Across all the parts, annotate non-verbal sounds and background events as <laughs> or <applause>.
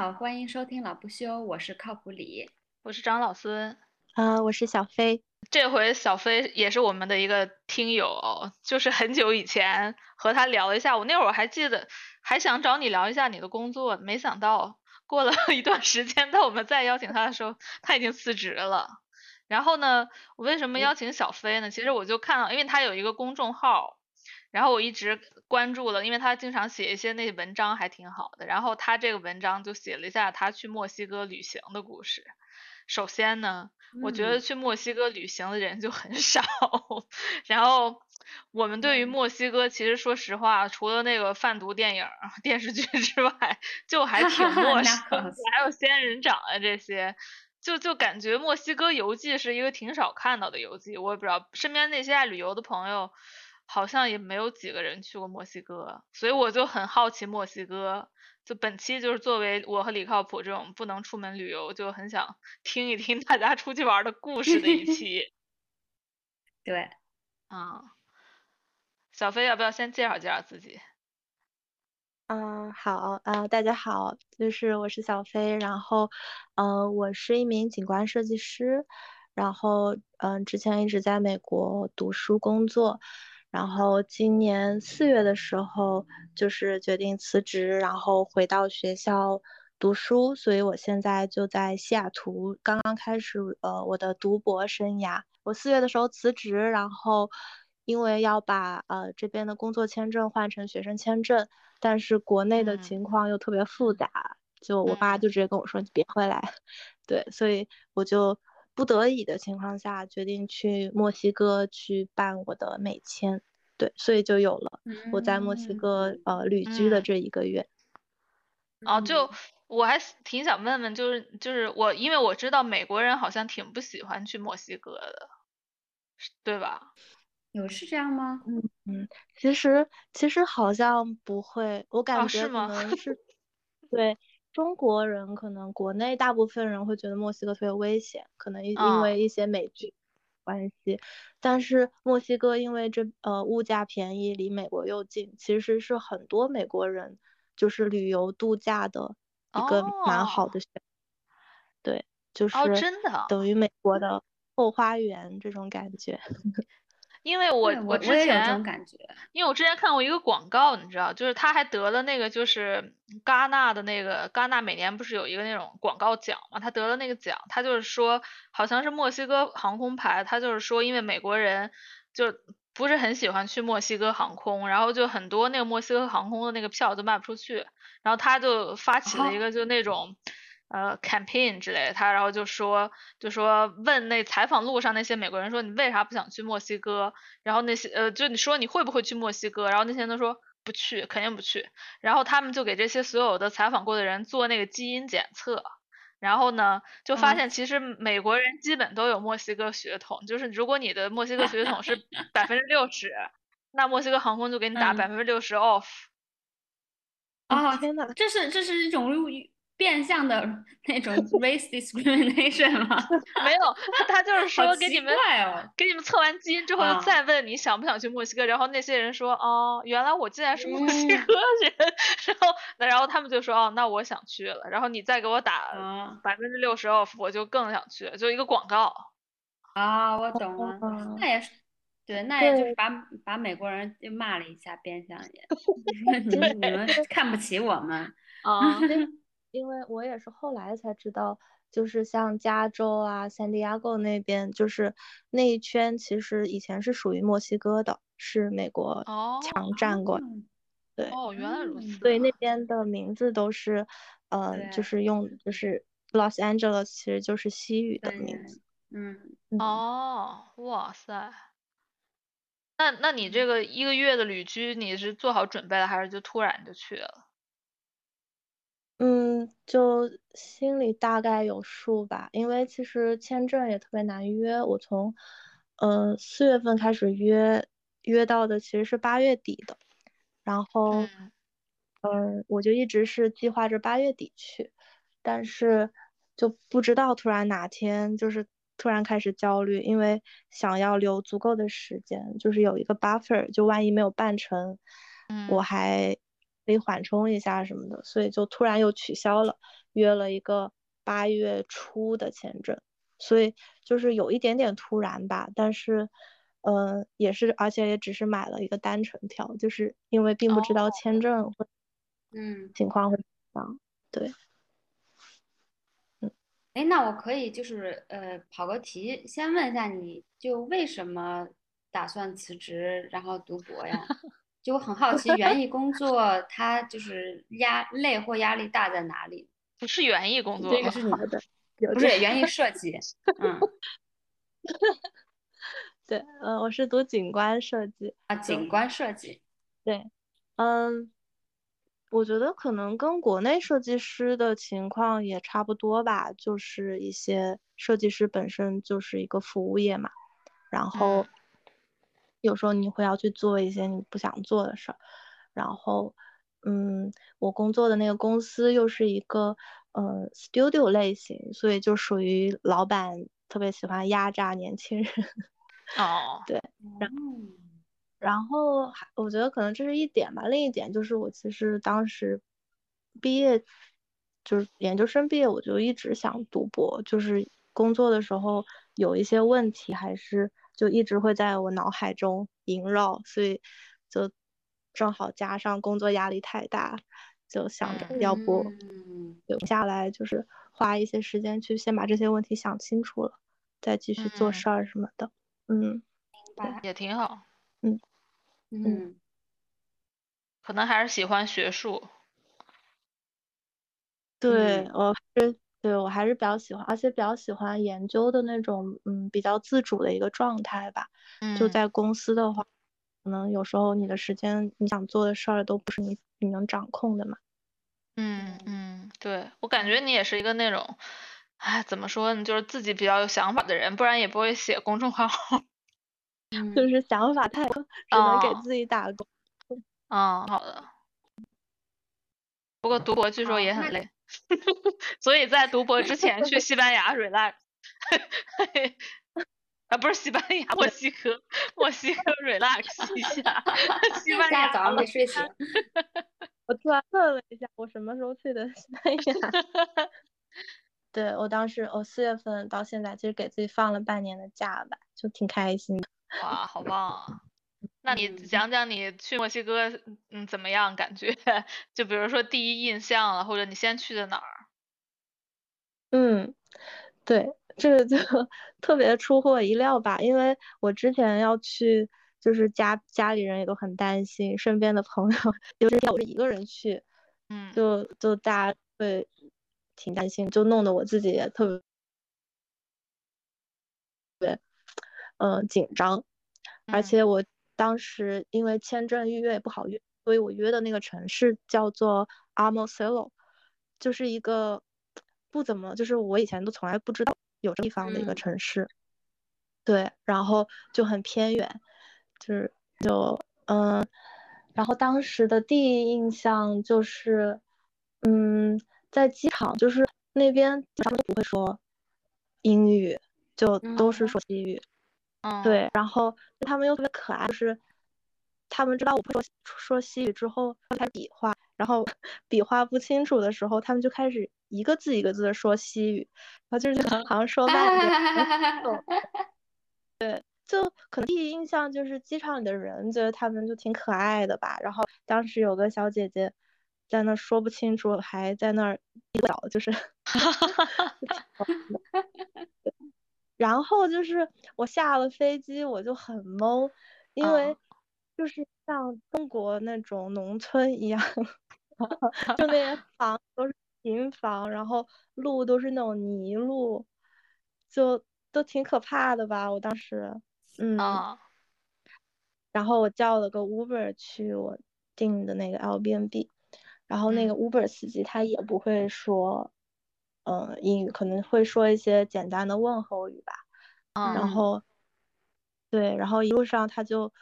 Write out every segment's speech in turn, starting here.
好，欢迎收听老不休，我是靠谱李。我是张老孙，啊，我是小飞。这回小飞也是我们的一个听友，就是很久以前和他聊了一下，我那会儿还记得，还想找你聊一下你的工作，没想到过了 <laughs> 一段时间，当我们再邀请他的时候，他已经辞职了。然后呢，我为什么邀请小飞呢？其实我就看到，因为他有一个公众号，然后我一直关注了，因为他经常写一些那文章还挺好的。然后他这个文章就写了一下他去墨西哥旅行的故事。首先呢，我觉得去墨西哥旅行的人就很 <laughs> 少，然后我们对于墨西哥其实说实话，除了那个贩毒电影、<laughs> 电视剧之外，就还挺 <laughs> 陌生的，还有仙人掌啊这些。就就感觉墨西哥游记是一个挺少看到的游记，我也不知道身边那些爱旅游的朋友，好像也没有几个人去过墨西哥，所以我就很好奇墨西哥。就本期就是作为我和李靠谱这种不能出门旅游，就很想 <laughs> 听一听大家出去玩的故事的一 <laughs> 期。对，啊，小飞要不要先介绍介绍自己？嗯，好，呃，大家好，就是我是小飞，然后，呃，我是一名景观设计师，然后，嗯，之前一直在美国读书工作，然后今年四月的时候就是决定辞职，然后回到学校读书，所以我现在就在西雅图，刚刚开始呃我的读博生涯。我四月的时候辞职，然后因为要把呃这边的工作签证换成学生签证。但是国内的情况又特别复杂，就我爸就直接跟我说你别回来，<laughs> 对，所以我就不得已的情况下决定去墨西哥去办我的美签，对，所以就有了我在墨西哥呃旅居的这一个月。哦，就我还挺想问问，就是就是我因为我知道美国人好像挺不喜欢去墨西哥的，对吧？有是这样吗？嗯嗯，其实其实好像不会，我感觉可能是 <laughs> 对中国人，可能国内大部分人会觉得墨西哥特别危险，可能因因为一些美剧关系。但是墨西哥因为这呃物价便宜，离美国又近，其实是很多美国人就是旅游度假的一个蛮好的选。对，就是真的等于美国的后花园这种感觉。<laughs> 因为我我之前，因为我之前看过一个广告，你知道，就是他还得了那个就是戛纳的那个戛纳每年不是有一个那种广告奖嘛，他得了那个奖，他就是说好像是墨西哥航空牌，他就是说因为美国人就不是很喜欢去墨西哥航空，然后就很多那个墨西哥航空的那个票就卖不出去，然后他就发起了一个就那种。呃，campaign 之类的，他然后就说，就说问那采访路上那些美国人说你为啥不想去墨西哥？然后那些呃，就你说你会不会去墨西哥？然后那些人都说不去，肯定不去。然后他们就给这些所有的采访过的人做那个基因检测，然后呢，就发现其实美国人基本都有墨西哥血统，就是如果你的墨西哥血统是 <laughs> 百分之六十，那墨西哥航空就给你打百分之六十 off。啊，天呐，这是这是一种入变相的那种 <laughs> race discrimination 吗？<laughs> 没有，他就是说给你们哦，给你们测完基因之后，又再问你想不想去墨西哥，然后那些人说，哦，原来我竟然是墨西哥人，<laughs> 然后那然后他们就说，哦，那我想去了，然后你再给我打百分之六十 off，我就更想去，就一个广告。啊，我懂了，那也是，对，那也就是把把美国人就骂了一下，变相也，你们看不起我们啊。因为我也是后来才知道，就是像加州啊、圣地亚哥那边，就是那一圈其实以前是属于墨西哥的，是美国强占过。对，哦，原来如此。所以那边的名字都是，呃，就是用就是 Los Angeles，其实就是西语的名字。嗯。哦，哇塞。那那你这个一个月的旅居，你是做好准备了，还是就突然就去了？嗯，就心里大概有数吧，因为其实签证也特别难约。我从呃四月份开始约，约到的其实是八月底的，然后嗯，我就一直是计划着八月底去，但是就不知道突然哪天就是突然开始焦虑，因为想要留足够的时间，就是有一个 buffer，就万一没有办成，我还。可以缓冲一下什么的，所以就突然又取消了，约了一个八月初的签证，所以就是有一点点突然吧，但是，嗯，也是，而且也只是买了一个单程票，就是因为并不知道签证会，嗯，情况会怎样，对，嗯，哎，那我可以就是呃跑个题，先问一下，你就为什么打算辞职然后读博呀？<laughs> 就我很好奇，园艺工作它就是压累或压力大在哪里？<laughs> 不是园艺工作，这个是你的，<laughs> 不是园艺设计。嗯，<laughs> 对，呃，我是读景观设计啊，景观设计。对，嗯，我觉得可能跟国内设计师的情况也差不多吧，就是一些设计师本身就是一个服务业嘛，然后。有时候你会要去做一些你不想做的事儿，然后，嗯，我工作的那个公司又是一个，呃，studio 类型，所以就属于老板特别喜欢压榨年轻人。<laughs> 哦，对，然后，然后还我觉得可能这是一点吧，另一点就是我其实当时毕业，就是研究生毕业，我就一直想读博，就是工作的时候有一些问题还是。就一直会在我脑海中萦绕，所以就正好加上工作压力太大，就想着要不留下来，就是花一些时间去先把这些问题想清楚了，再继续做事儿什么的。嗯，也挺好。嗯嗯，可能还是喜欢学术。对我是。对我还是比较喜欢，而且比较喜欢研究的那种，嗯，比较自主的一个状态吧。就在公司的话，可能有时候你的时间，你想做的事儿都不是你你能掌控的嘛。嗯嗯，对我感觉你也是一个那种，哎，怎么说呢，就是自己比较有想法的人，不然也不会写公众号。<laughs> 就是想法太多，只能给自己打工。嗯，好的。不过读博据说也很累。<laughs> 所以在读博之前去西班牙 relax，<laughs> 啊不是西班牙墨西哥，墨西哥 relax <laughs> 一下。西班牙早上没睡醒。我突然问了一下，我什么时候去的西班牙？对我当时我四月份到现在，其实给自己放了半年的假吧，就挺开心的。哇，好棒啊！那你讲讲你去墨西哥，嗯，怎么样？感觉 <laughs> 就比如说第一印象了，或者你先去的哪儿？嗯，对，这个就 <laughs> 特别出乎我意料吧，因为我之前要去，就是家家里人也都很担心，身边的朋友，有时我是一个人去，嗯，就就大家会挺担心，就弄得我自己也特别，对，嗯，紧张，而且我。当时因为签证预约也不好约，所以我约的那个城市叫做 a m o s e l o 就是一个不怎么，就是我以前都从来不知道有这地方的一个城市。对，然后就很偏远，就是就嗯，然后当时的第一印象就是，嗯，在机场就是那边他们都不会说英语，就都是说西语。嗯，对，然后他们又特别可爱，就是他们知道我不说说西语之后，开始比划，然后 <laughs> 比划不清楚的时候，他们就开始一个字一个字的说西语，然后就是 <laughs> 好像说慢点。<laughs> 对，就可能第一印象就是机场里的人觉得他们就挺可爱的吧。然后当时有个小姐姐在那说不清楚，还在那儿脚，就是。然后就是我下了飞机，我就很懵，因为就是像中国那种农村一样，<laughs> 就那些 <laughs> 房都是平房，然后路都是那种泥路，就都挺可怕的吧。我当时，嗯，然后我叫了个 Uber 去我订的那个 Airbnb，然后那个 Uber 司机他也不会说，嗯，英语可能会说一些简单的问候语吧，然后，对，然后一路上他就，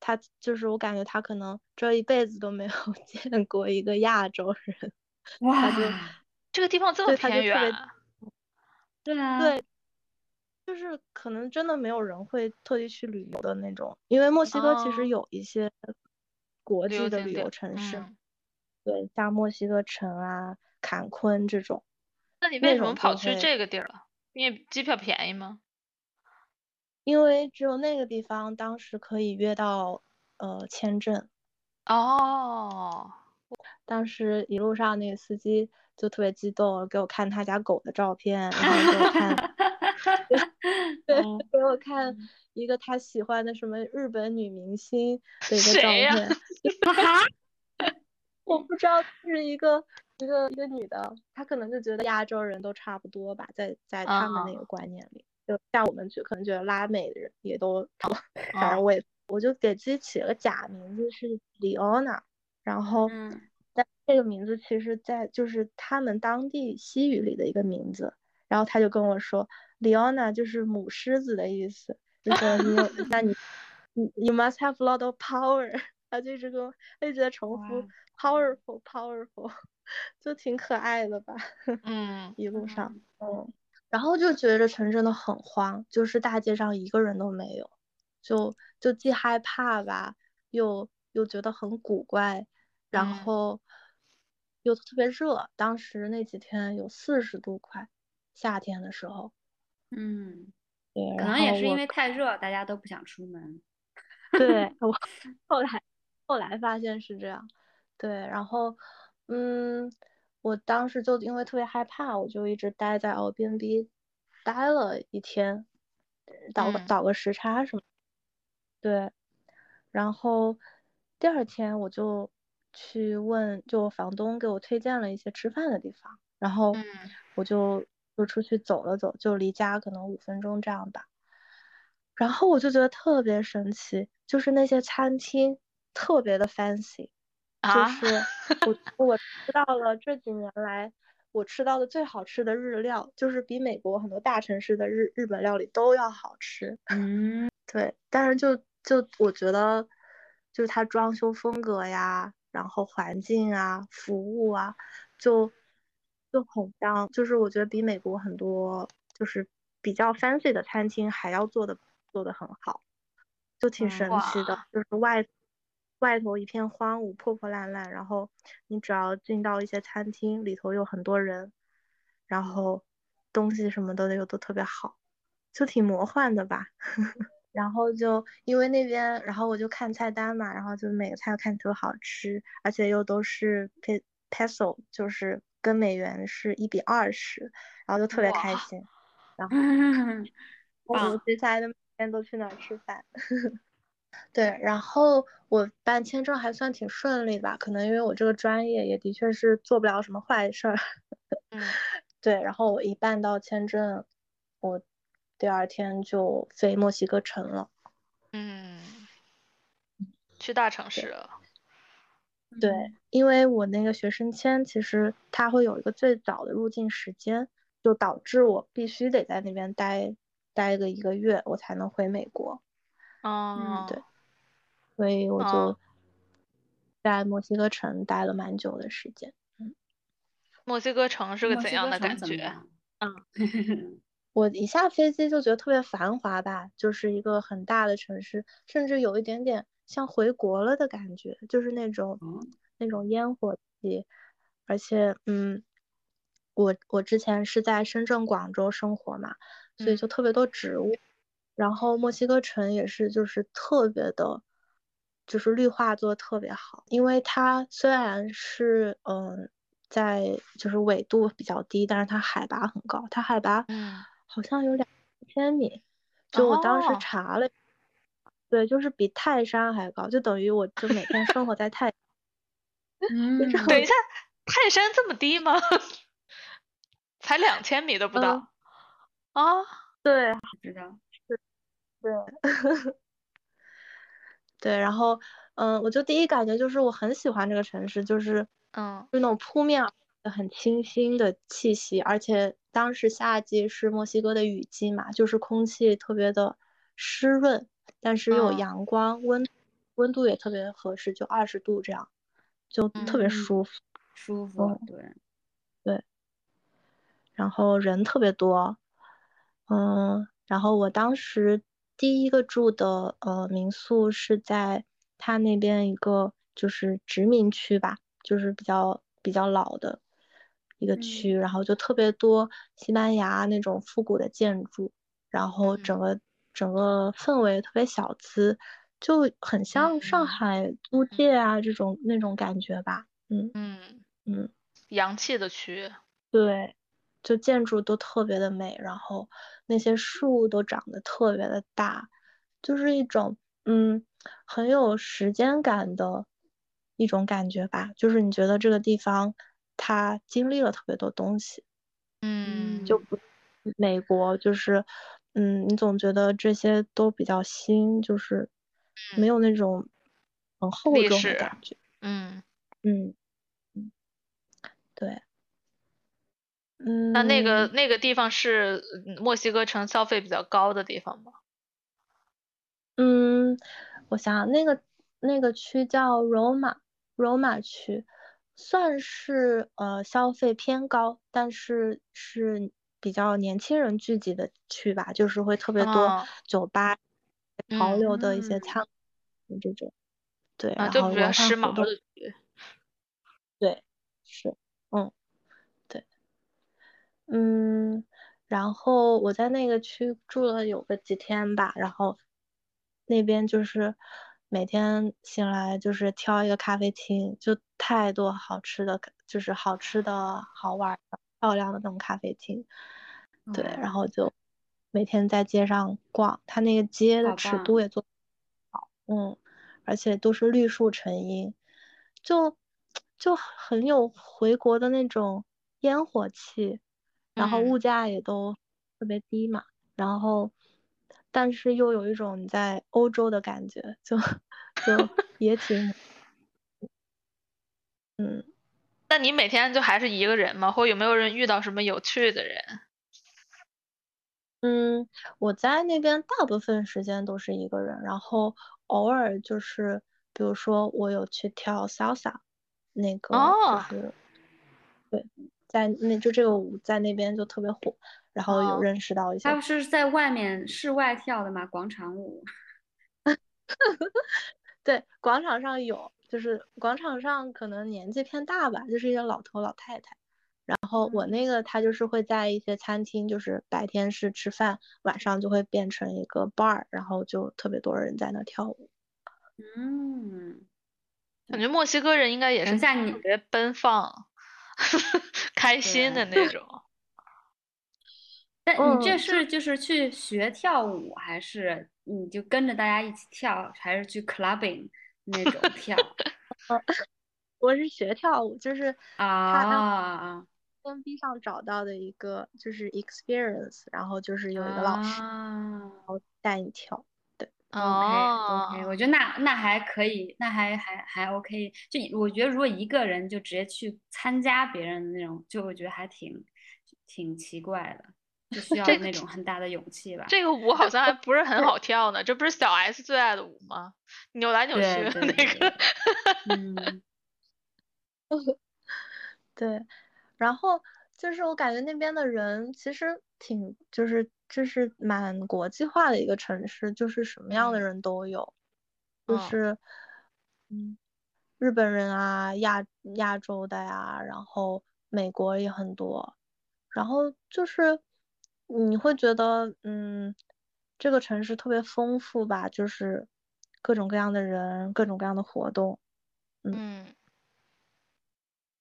他就是我感觉他可能这一辈子都没有 <laughs> 见过一个亚洲人，<laughs> 哇，这个地方这么偏远，对啊，对。就是可能真的没有人会特地去旅游的那种，因为墨西哥其实有一些国际的旅游城市，对，像墨西哥城啊、坎昆这种。那你为什么跑去这个地儿了？因为机票便宜吗？因为只有那个地方当时可以约到呃签证。哦。当时一路上那个司机就特别激动，给我看他家狗的照片，然后给我看。<laughs> 对，给我看一个他喜欢的什么日本女明星的一个照片。<laughs> 我不知道是一个一个一个女的，她可能就觉得亚洲人都差不多吧，在在他们那个观念里，就像我们觉可能觉得拉美的人也都差不多。<laughs> 反正我也我就给自己起了个假名字是 Leona，然后但这个名字其实在就是他们当地西语里的一个名字。然后他就跟我说，Leona 就是母狮子的意思，就说你有，<laughs> 那你，你 you must have a lot of power。<laughs> 他就一直跟我一直在重复 powerful powerful，就挺可爱的吧。<laughs> 嗯，一路上，嗯，然后就觉着城真的很荒，就是大街上一个人都没有，就就既害怕吧，又又觉得很古怪，然后又特别热，当时那几天有四十度快。夏天的时候，嗯，对，可能也是因为太热，大家都不想出门。对 <laughs> 我后来后来发现是这样，对，然后嗯，我当时就因为特别害怕，我就一直待在 Airbnb 待了一天，倒个倒个时差什么，对，然后第二天我就去问，就房东给我推荐了一些吃饭的地方，然后我就。就出去走了走，就离家可能五分钟这样吧。然后我就觉得特别神奇，就是那些餐厅特别的 fancy，就是 <laughs> 我我吃到了这几年来我吃到的最好吃的日料，就是比美国很多大城市的日日本料理都要好吃。嗯，<laughs> 对，但是就就我觉得，就是它装修风格呀，然后环境啊，服务啊，就。就很像，就是我觉得比美国很多就是比较 fancy 的餐厅还要做的做的很好，就挺神奇的。就是外外头一片荒芜破破烂烂，然后你只要进到一些餐厅里头有很多人，然后东西什么的又都特别好，就挺魔幻的吧。<laughs> 然后就因为那边，然后我就看菜单嘛，然后就每个菜看特好吃，而且又都是 peso，就是。跟美元是一比二十，然后就特别开心。<laughs> 然后 <laughs> 我接下来的每天都去哪儿吃饭。对，然后我办签证还算挺顺利吧，可能因为我这个专业也的确是做不了什么坏事儿。嗯，<laughs> 对，然后我一办到签证，我第二天就飞墨西哥城了。嗯，去大城市了。对，因为我那个学生签，其实它会有一个最早的入境时间，就导致我必须得在那边待待个一个月，我才能回美国。哦，对，所以我就在墨西哥城待了蛮久的时间。嗯，墨西哥城是个怎样的感觉？嗯，<laughs> 我一下飞机就觉得特别繁华吧，就是一个很大的城市，甚至有一点点。像回国了的感觉，就是那种那种烟火气，而且嗯，我我之前是在深圳、广州生活嘛，所以就特别多植物，然后墨西哥城也是，就是特别的，就是绿化做的特别好，因为它虽然是嗯在就是纬度比较低，但是它海拔很高，它海拔好像有两千米，就我当时查了。对，就是比泰山还高，就等于我就每天生活在泰。<laughs> 嗯，等一下，泰山这么低吗？<laughs> 才两千米都不到。啊，对，知道。是，对。<laughs> 对，然后嗯，我就第一感觉就是我很喜欢这个城市，就是嗯，就那种扑面而的很清新的气息，而且当时夏季是墨西哥的雨季嘛，就是空气特别的湿润，但是又有嗯阳光，温温度也特别合适，就二十度这样，就特别嗯舒服。舒服，嗯对，然后人特别多，嗯，然后我当时第一个住的呃民宿是在他那边一个就是殖民区吧，就是比较比较老的一个区，然后就特别多西班牙那种复古的建筑，然后整个整个氛围特别小资，就很像上嗯海租界啊这种那种感觉吧，嗯。嗯，嗯。洋气的区，对，就建筑都特别的美，然后那些树都长得特别的大，就是一种嗯很有时间感的一种感觉吧。就是你觉得这个地方它经历了特别多东西，嗯，就不美国就是嗯你总觉得这些都比较新，就是没有那种很厚重的感觉。嗯，嗯嗯，对。嗯，那那个那个地方是嗯墨西哥城消费比较高的地方吗？嗯，我想想，那个那个区叫罗马，罗马区，算是呃消费偏高，但是是比较年轻人聚集的区吧，就是会特别多哦酒吧、潮嗯流的一些嗯餐饮这种，对，啊，然就比较时髦动，的区。对，是，嗯，对，嗯，然后我在那个区住了有个几天吧，然后那边就是每天醒来就是挑一个咖啡厅，就太多好吃的，就是好吃的好玩的、漂亮的那种咖啡厅，对，哇然后就每天在街上逛，它那个街的尺度也做好，嗯，而且都是绿树成荫，就就很有回国的那种烟火气。然后嗯物价也都特别低嘛，然后但是又有一种你在欧洲的感觉，就就也挺，<laughs> 嗯那你每天就还是一个人吗？或有没有人遇到什么有趣的人？嗯，我在那边大部分时间都是一个人，然后偶尔就是比如说我有去跳 salsa，那个就哦是对，在那就这个舞在那边就特别火，然后有哦认识到一些他不是在外面室外跳的吗？广场舞。<laughs> 对，广场上有，就是广场上可能年纪偏大吧，就是一些老头老太太。然后我那个他就是会在一些餐厅，就是白天是吃饭，晚上就会变成一个 bar，然后就特别多人在那跳舞。嗯，感觉墨西哥人应该也是等一下你特别奔放、<laughs> 开心的那种。<laughs> 但你这嗯是就是去学跳舞，还是你就跟着大家一起跳，还是去 clubbing 那种 <laughs> 跳？我是学跳舞，就是啊跟 B 上找到的一个就是 experience，然后就是有一个老师，啊然后带你跳。哦 OK，我觉得那那还可以，那还还还 OK。就我觉得如果一个人就直接去参加别人的那种，就我觉得还挺挺奇怪的，就需 <laughs> 要那种很大的勇气吧。这个舞好像还 <laughs> 不是很好跳呢，这不是小 S 最爱的舞吗？扭来扭去的那对对个。嗯，<laughs> 对，然后就是我感觉那边的人其实挺，就是就是蛮国际化的一个城市，就是什么样的嗯人都有，就嗯是嗯，日本人啊，亚亚洲的呀，然后美国也很多，然后就是你会觉得嗯，这个城市特别丰富吧，就是各种各样的人，各种各样的活动。嗯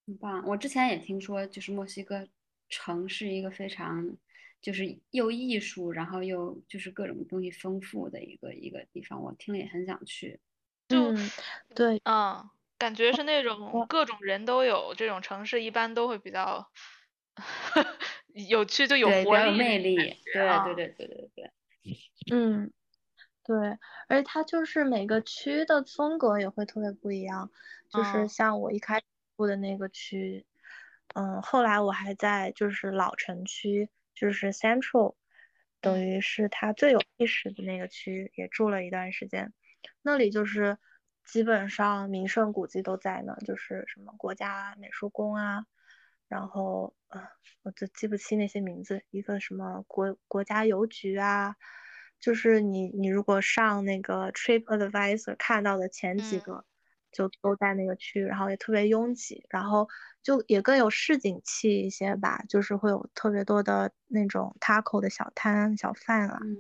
很棒。我之前也听说，就是墨西哥城是一个非常就是又艺术，然后又就是各种东西丰富的一个一个地方。我听了也很想去。就嗯，对，嗯，感觉是那种各种人都有，这种城市一般都会比较 <laughs> 有趣，就有活力。对对对对对对。<laughs> 嗯，对，而且它就是每个区的风格也会特别不一样。就是哦像我一开始住的那个区，嗯，后来我还在就是老城区，就是 Central，等嗯于是它最有历史的那个区，也住了一段时间。那里就是基本上名胜古迹都在那，就是什么国家美术宫啊，然后呃，我就记不清那些名字，一个什么国国家邮局啊，就是你你如果上那个 Trip Advisor 看到的前几嗯个，就都在那个区，然后也特别拥挤，然后就也更有市井气一些吧，就是会有特别多的那种 taco 的小摊小贩啊。嗯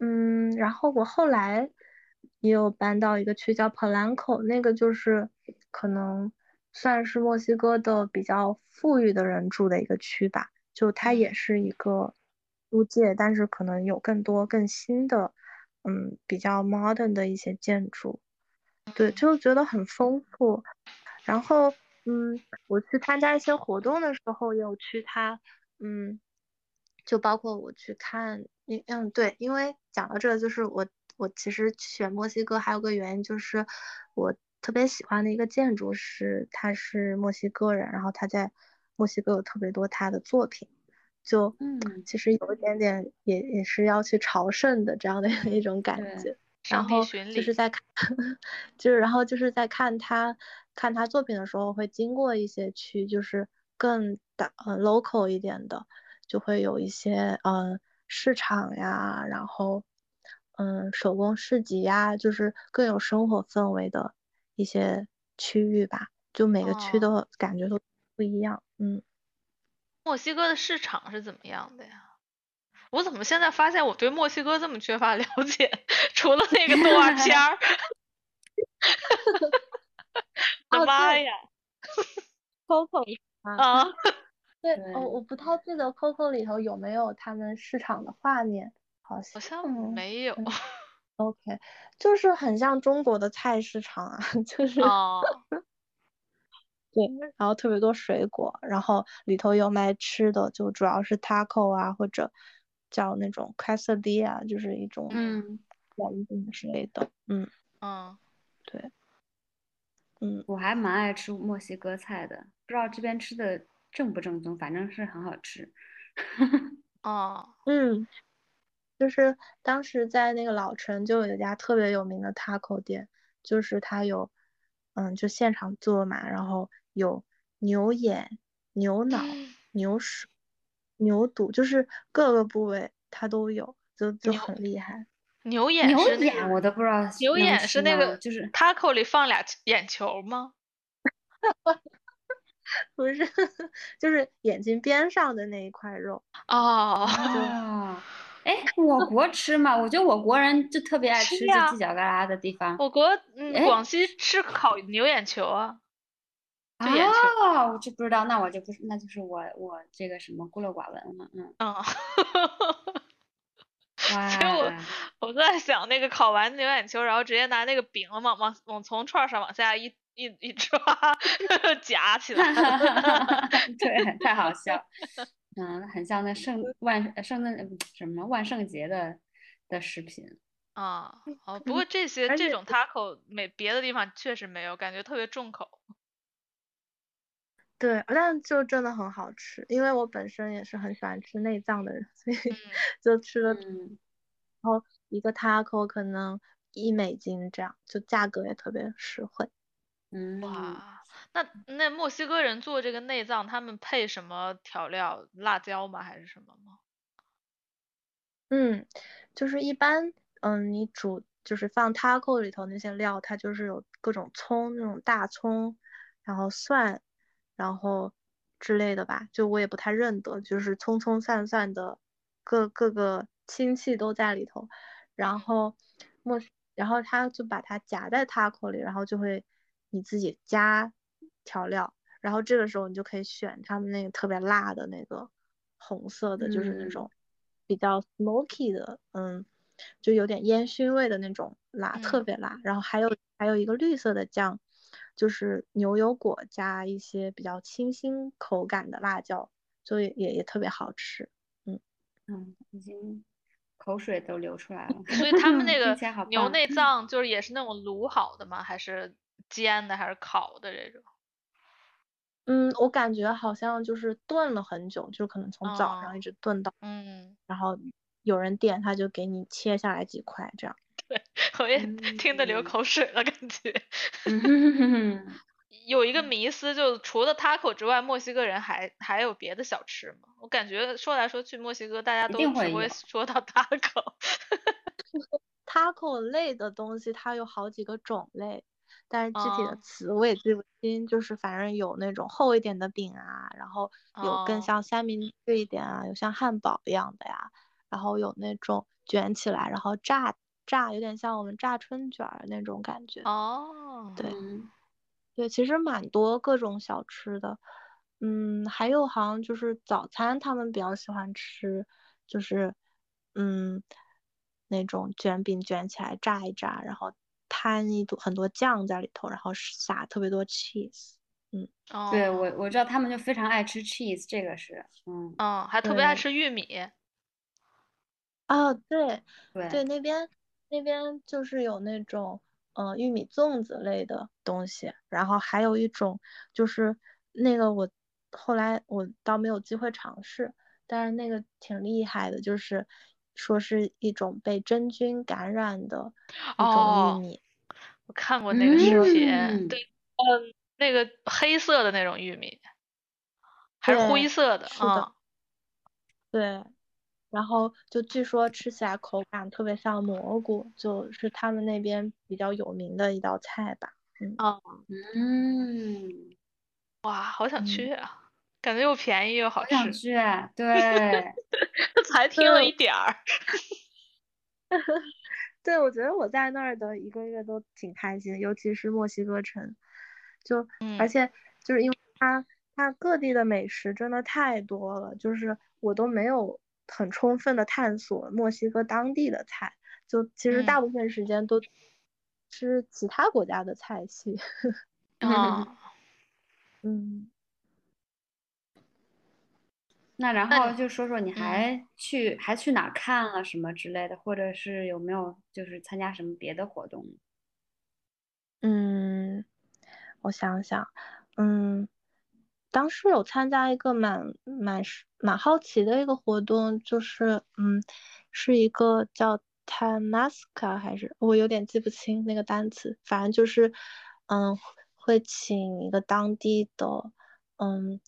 嗯，然后我后来也有搬到一个区叫 Polanco，那个就是可能算是墨西哥的比较富裕的人住的一个区吧，就它也嗯是一个租界，但是可能有更多更新的，嗯，比较 modern 的一些建筑，对，嗯就觉得很丰富。然后，嗯，我去参加一些活动的时候，也有去他，嗯，就包括我去看，嗯嗯，对，因为讲到这个，就是我我其实选墨西哥还有个原因，就是我特别喜欢的一个建筑师，他是墨西哥人，然后他在墨西哥有特别多他的作品，就嗯其实有一点点也也是要去朝圣的这样的一嗯种感对觉。圣然后就是在看，<laughs> 就是然后就是在看他看他作品的时候，会经过一些区，就是更大呃 local 一点的，就会有一些呃市场呀，然后嗯手工市集呀，就是更有生活氛围的一些区域吧，就每个区哦的感觉都不一样，嗯。墨西哥的市场是怎么样的呀？我怎么现在发现我对墨西哥这么缺乏了解？<laughs> 除了那个动画片儿，<laughs> 我的妈呀！Coco 啊，啊，<laughs> 对，我哦，我不太记得 Coco 里头有没有他们市场的画面，好好像没有。OK，就是很像中国的菜市场啊，就是哦，对，然后特别多水果，然后里头有卖吃的，就主要是 taco 啊，或者叫那种 quesadilla，就是一种嗯，圆饼之类的，嗯，嗯，对，嗯，我还蛮爱吃墨西哥菜的，不知道这边吃的正不正宗，反正是很好吃。<laughs> 哦，嗯，就是当时在那个老城就有一家特别有名的 taco 店，就是它有，嗯，就现场做嘛，然后有牛眼、牛脑、牛舌、牛肚，就是各个部位它都有，就就很厉害。牛眼牛是那眼我都不知道牛眼是那个就是 taco 里放俩眼球吗？<laughs> 不是，<laughs> 就是眼睛边上的那一块肉。哦，啊，哎，我国吃嘛，我觉得我国人就特别爱吃这犄角旮旯的地方。我国广西吃烤牛眼球啊，就眼球。哦，我就不知道，那我就不是，那就是我我这个什么孤陋寡闻了，嗯，嗯，哇，<laughs> 所以我我在想那个烤完牛眼球，然后直接拿那个饼往往往从串儿上往下一一一抓，<laughs> 夹起来了。<laughs> 对，太好笑，嗯，很像那圣万呃圣诞呃什么万圣节的的食品，啊，哦，不过这些这种 taco 没别的地方确实没有，感觉特别重口。对，但就真的很好吃，因为我本身也是很喜欢吃内脏的人，所以嗯就吃了，嗯，然后一个 taco 可能一美金这样，就价格也特别实惠。嗯，哇，那那墨西哥人做这个内脏，他们配什么调料？辣椒吗？还是什么吗？嗯，就是一般，嗯，你煮就是放 taco 里头那些料，它就是有各种葱，那种大葱，然后蒜，然后之类的吧，就我也不太认得，就是葱葱蒜蒜的各各个亲戚都在里头，然后墨，然后他就把它夹在 taco 里，然后就会你自己加调料，然后这个时候你就可以选他们那个特别辣的那个红色的，就是那嗯种。比较 smoky 的，嗯，就有点烟熏味的那种辣，特嗯别辣。然后还有还有一个绿色的酱，就是牛油果加一些比较清新口感的辣椒，所以也也特别好吃。嗯嗯，已经口水都流出来了。所以他们那个牛内脏就是也是那种卤好的吗？还是煎的，还是烤的这种？嗯，我感觉好像就是炖了很久，就可能从早上哦一直炖到，嗯，然后有人点他就给你切下来几块这样。我也听得流嗯口水了，感觉。<laughs> 有一个迷思，就除了 taco 之外，墨西哥人还还有别的小吃吗？我感觉说来说去，墨西哥大家都只会 <laughs> 说到 taco。<laughs> taco 类的东西它有好几个种类，但是具体的哦词我也记不清，就是反正有那种厚一点的饼啊，然后有更哦像三明治一点啊，有像汉堡一样的呀，然后有那种卷起来，然后炸炸，有点像我们炸春卷儿那种感觉。哦，对。嗯对，其实蛮多各种小吃的，嗯，还有好像就是早餐他们比较喜欢吃，就是嗯那种卷饼卷起来炸一炸，然后摊一多很多酱在里头，然后撒特别多 cheese，哦，对我我知道他们就非常爱吃 cheese，这个是，嗯，嗯，还特别爱。吃玉米。哦，对对对，那边那边就是有那种呃玉米粽子类的东西，然后还有一种就是那个我后来我倒没有机会尝试，但是那个挺厉害的，就是说是一种被真菌感染的一种哦玉米，我看过那个视频，嗯对，嗯，那个黑色的那种玉米，还是灰色的，是的嗯，对，然后就据说吃起来口感特别像蘑菇，就是他们那边比较有名的一道菜吧。嗯哦，嗯，哇，好想嗯去啊，感觉又便宜又好吃想吃，去啊，对，<laughs> 才 <laughs> 听了一点儿。<laughs> 对，我觉得我在那儿的一个月都挺开心，尤其是墨西哥城，就而嗯且就是因为它它各地的美食真的太多了，就是我都没有很充分的探索墨西哥当地的菜，就其实大嗯部分时间都吃其他国家的菜系。<laughs> 哦，<laughs> 嗯，那然后就说说你嗯还去还去哪儿看了什么之类的，或者是有没有就是参加什么别的活动？嗯，我想想，嗯，当时有参加一个蛮蛮蛮好奇的一个活动，就是嗯，是一个叫 Tamasca 还是我有点记不清那个单词，反正就是嗯，会请一个当地的嗯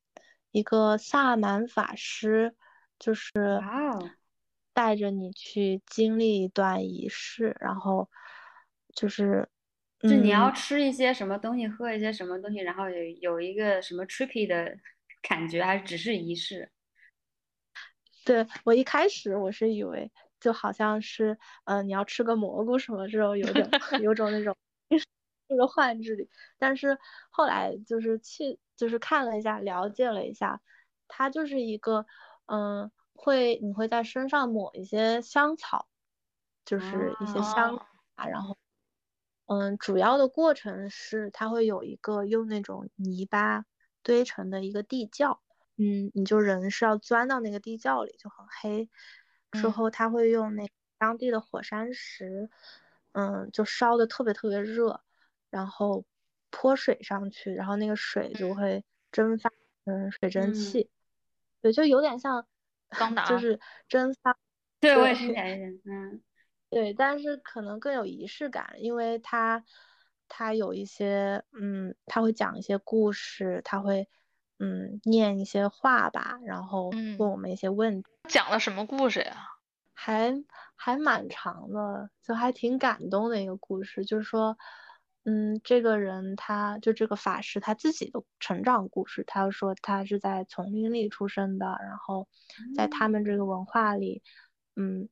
一个萨满法师，就是带着你去经历一段仪式，然后就是。就你要嗯吃一些什么东西，喝一些什么东西，然后有有一个什么 tricky 的感觉，还是只是仪式？对，我一开始我是以为就好像是，嗯、你要吃个蘑菇什么这种，有种有种那种那个幻之旅。但是后来就是去就是看了一下，了解了一下，它就是一个，嗯、会你会在身上抹一些香草，就是一些香哦啊，然后。嗯，主要的过程是它会有一个用那种泥巴堆成的一个地窖，嗯，你就人是要钻到那个地窖里，就很黑。之嗯。后他会用那当地的火山石，嗯，就烧的特别特别热，然后泼水上去，然后那个水就会蒸发成水蒸嗯。气，对，就有点像就是蒸发，对，我也对听起来有点，嗯，对，但是可能更有仪式感，因为他他有一些，嗯，他会讲一些故事，他会嗯念一些话吧，然后嗯问我们一些问题，讲了什么故事呀？还还蛮长的，就还挺感动的一个故事，就是说，嗯，这个人他就这个法师他自己的成长故事，他说他是在丛林里出生的，然后在他们这个文化里，嗯。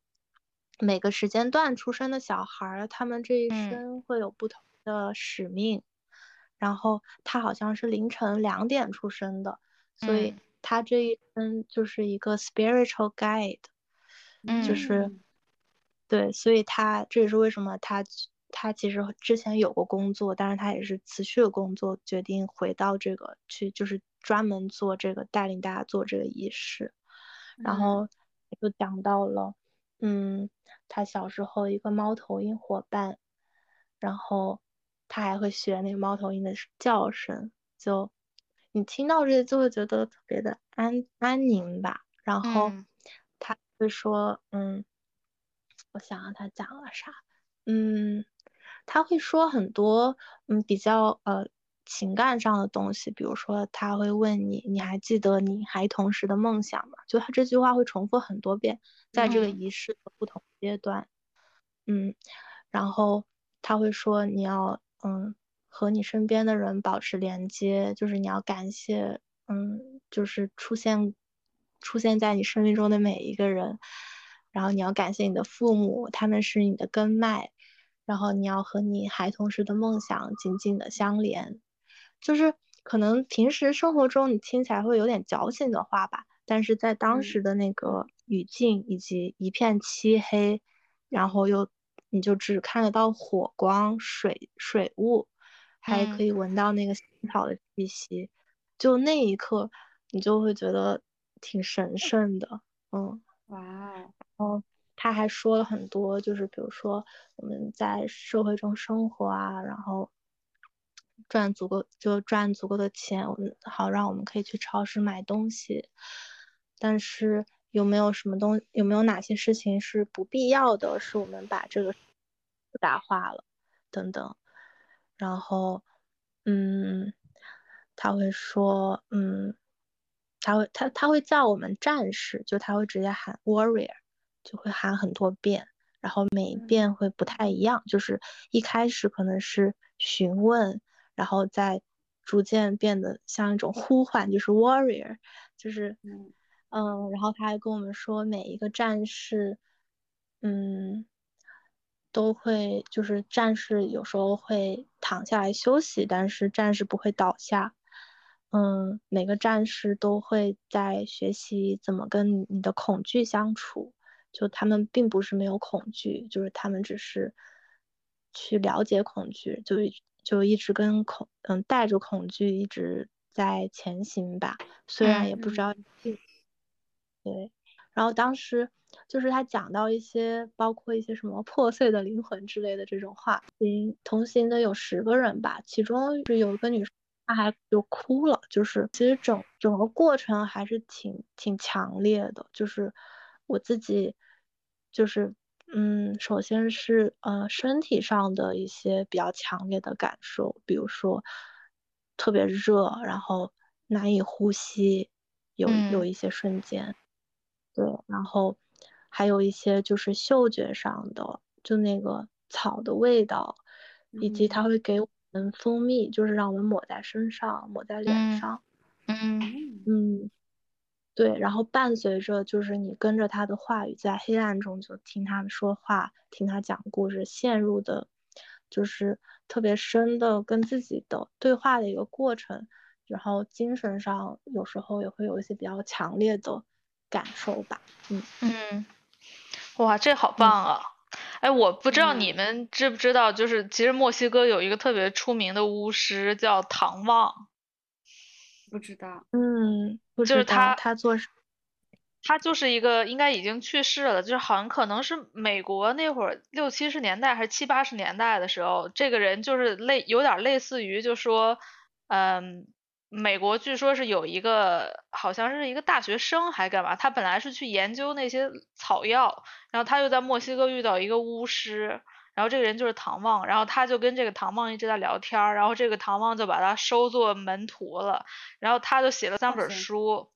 每个时间段出生的小孩儿，他们这一嗯生会有不同的使命。然后他好像是凌晨两点出生的，所以嗯他这一生就是一个 spiritual guide，就是嗯对，所以他这也是为什么他他其实之前有过工作，但是他也是辞去了工作，决定回到这个去，就是专门做这个带领大家做这个仪式。然嗯后就讲到了，嗯，他小时候一个猫头鹰伙伴，然后他还会学那个猫头鹰的叫声，就你听到这些就会觉得特别的安安宁吧。然后他会说，嗯，我想让他讲了啥？嗯，他会说很多，嗯，比较呃情感上的东西，比如说他会问你，你还记得你孩童时的梦想吗？就他这句话会重复很多遍。在这个仪式的不同阶段，嗯，然后他会说你要嗯和你身边的人保持连接，就是你要感谢嗯就是出现出现在你生命中的每一个人，然后你要感谢你的父母，他们是你的根脉，然后你要和你孩童时的梦想紧紧的相连，就是可能平时生活中你听起来会有点矫情的话吧，但是在当时的那个。语境以及一片漆黑，然后又你就只看得到火光、水水雾，还可以闻到那个香草的气息，就那一刻你就会觉得挺神圣的，嗯，哇哦，然他还说了很多，就是比如说我们在社会中生活啊，然后赚足够就赚足够的钱，我们好让我们可以去超市买东西，但是。有没有什么东？有没有哪些事情是不必要的？是我们把这个复杂化了，等等。然后，嗯，他会说，嗯，他会他他会叫我们战士，就他会直接喊 warrior，就会喊很多遍，然后每一遍会不太一样，就是一开始可能是询问，然后再逐渐变得像一种呼唤，就是 warrior，就是。嗯，然后他还跟我们说，每一个战士，嗯，都会就是战士有时候会躺下来休息，但是战士不会倒下。嗯，每个战士都会在学习怎么跟你的恐惧相处，就他们并不是没有恐惧，就是他们只是去了解恐惧，就就一直跟恐嗯带着恐惧一直在前行吧，虽然也不知道。对，然后当时就是他讲到一些，包括一些什么破碎的灵魂之类的这种话，行同行的有十个人吧，其中是有一个女生，她还就哭了，就是其实整整个过程还是挺挺强烈的，就是我自己就是嗯，首先是呃身体上的一些比较强烈的感受，比如说特别热，然后难以呼吸，有有一些瞬间。对，然后还有一些就是嗅觉上的，就那个草的味道，以及它会给我们蜂蜜，就是让我们抹在身上，抹在脸上。嗯嗯，对，然后伴随着就是你跟着他的话语，在黑暗中就听他说话，听他讲故事，陷入的，就是特别深的跟自己的对话的一个过程。然后精神上有时候也会有一些比较强烈的。感受吧，嗯嗯，哇，这好棒啊！哎，我不知道你们知不知道，就是其实墨西哥有一个特别出名的巫师叫唐望，不知道，嗯，就是他，他做，他就是一个应该已经去世了，就是好像可能是美国那会儿六七十年代还是七八十年代的时候，这个人就是类有点类似于就说，嗯。美国据说是有一个，好像是一个大学生还干嘛？他本来是去研究那些草药，然后他又在墨西哥遇到一个巫师，然后这个人就是唐望，然后他就跟这个唐望一直在聊天，然后这个唐望就把他收作门徒了，然后他就写了三本书，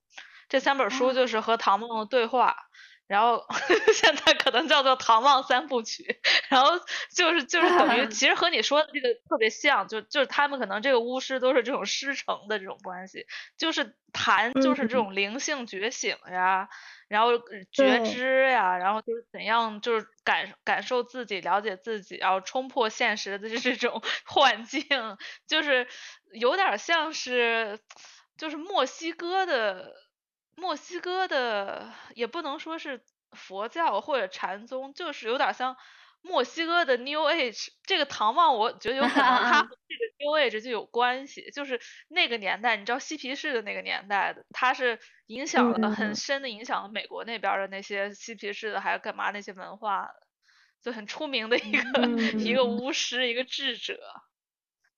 这三本书就是和唐望的对话。然后 <laughs> 现在可能叫做《唐望三部曲》，然后就是就是等于 <laughs> 其实和你说的这个特别像，就就是他们可能这个巫师都是这种师承的这种关系，就是谈就是这种灵性觉醒呀，然后觉知呀，然后就是怎样就是感感受自己、了解自己，然后冲破现实的 <laughs> 这种幻境，就是有点像是就是墨西哥的。墨西哥的也不能说是佛教或者禅宗，就是有点像墨西哥的 New Age。这个唐望，我觉得有可能他和 <laughs> 这个 New Age 就有关系。就是那个年代，你知道嬉皮士的那个年代的，它是影响了很深的影响了美国那边的那些嬉皮士的，还有干嘛那些文化，就很出名的一个 <laughs> 一个巫师，一个智者。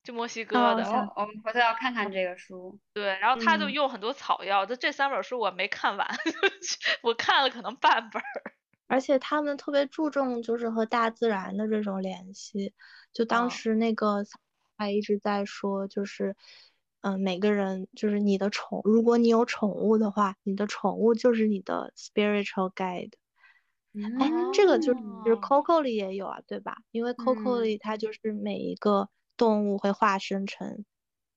就墨西哥的，我们回头要看看这个书。对，然后他就用很多草药，这这三本书我没看完，<laughs> 我看了可能半本儿。而且他们特别注重就是和大自然的这种联系。就当时那个还一直在说，就是嗯，每个人就是你的宠，如果你有宠物的话，你的宠物就是你的 spiritual guide。哎，这个就是就是 Coco 里也有啊，对吧？因为 Coco 里它就是每一个。动物会化身成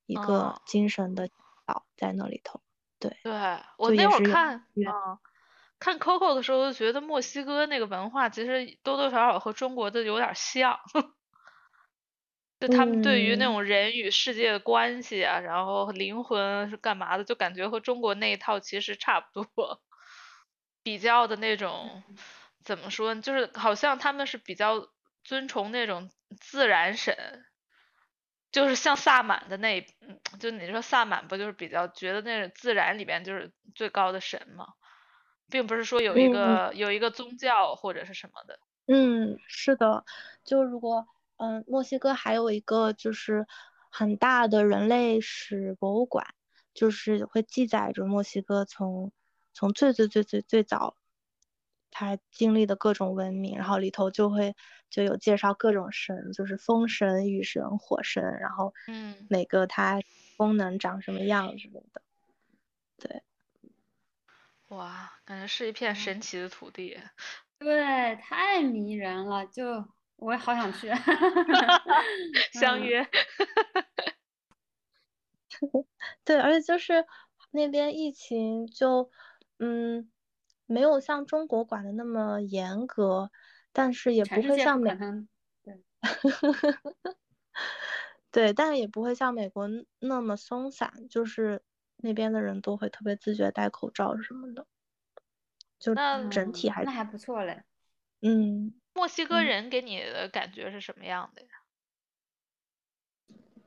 一个精神的岛在那里头，对，对我那会儿看，嗯，看 Coco 的时候就觉得墨西哥那个文化其实多多少少和中国的有点像，就他们对于那种人与世界的关系啊，然后灵魂是干嘛的，就感觉和中国那一套其实差不多，比较的那种怎么说，就是好像他们是比较尊崇那种自然神。就是像萨满的那，嗯，就你说萨满不就是比较觉得那自然里边就是最高的神吗？并不是说有一个有一个宗教或者是什么的。嗯，是的，就如果嗯，墨西哥还有一个就是很大的人类史博物馆，就是会记载着墨西哥从从最最最最最早。他经历的各种文明，然后里头就会就有介绍各种神，就是风神、雨神、火神，然后嗯，每个它功能长什么样什么的，对，哇，感觉是一片神奇的土地，对，太迷人了，就我也好想去，<laughs> 相约，<laughs> 对，而且就是那边疫情就嗯。没有像中国管的那么严格，但是也不会像美，对，<laughs> 对，但也不会像美国那么松散，就是那边的人都会特别自觉戴口罩什么的，就整体还那还不错嘞。嗯，墨西哥人给你的感觉是什么样的呀？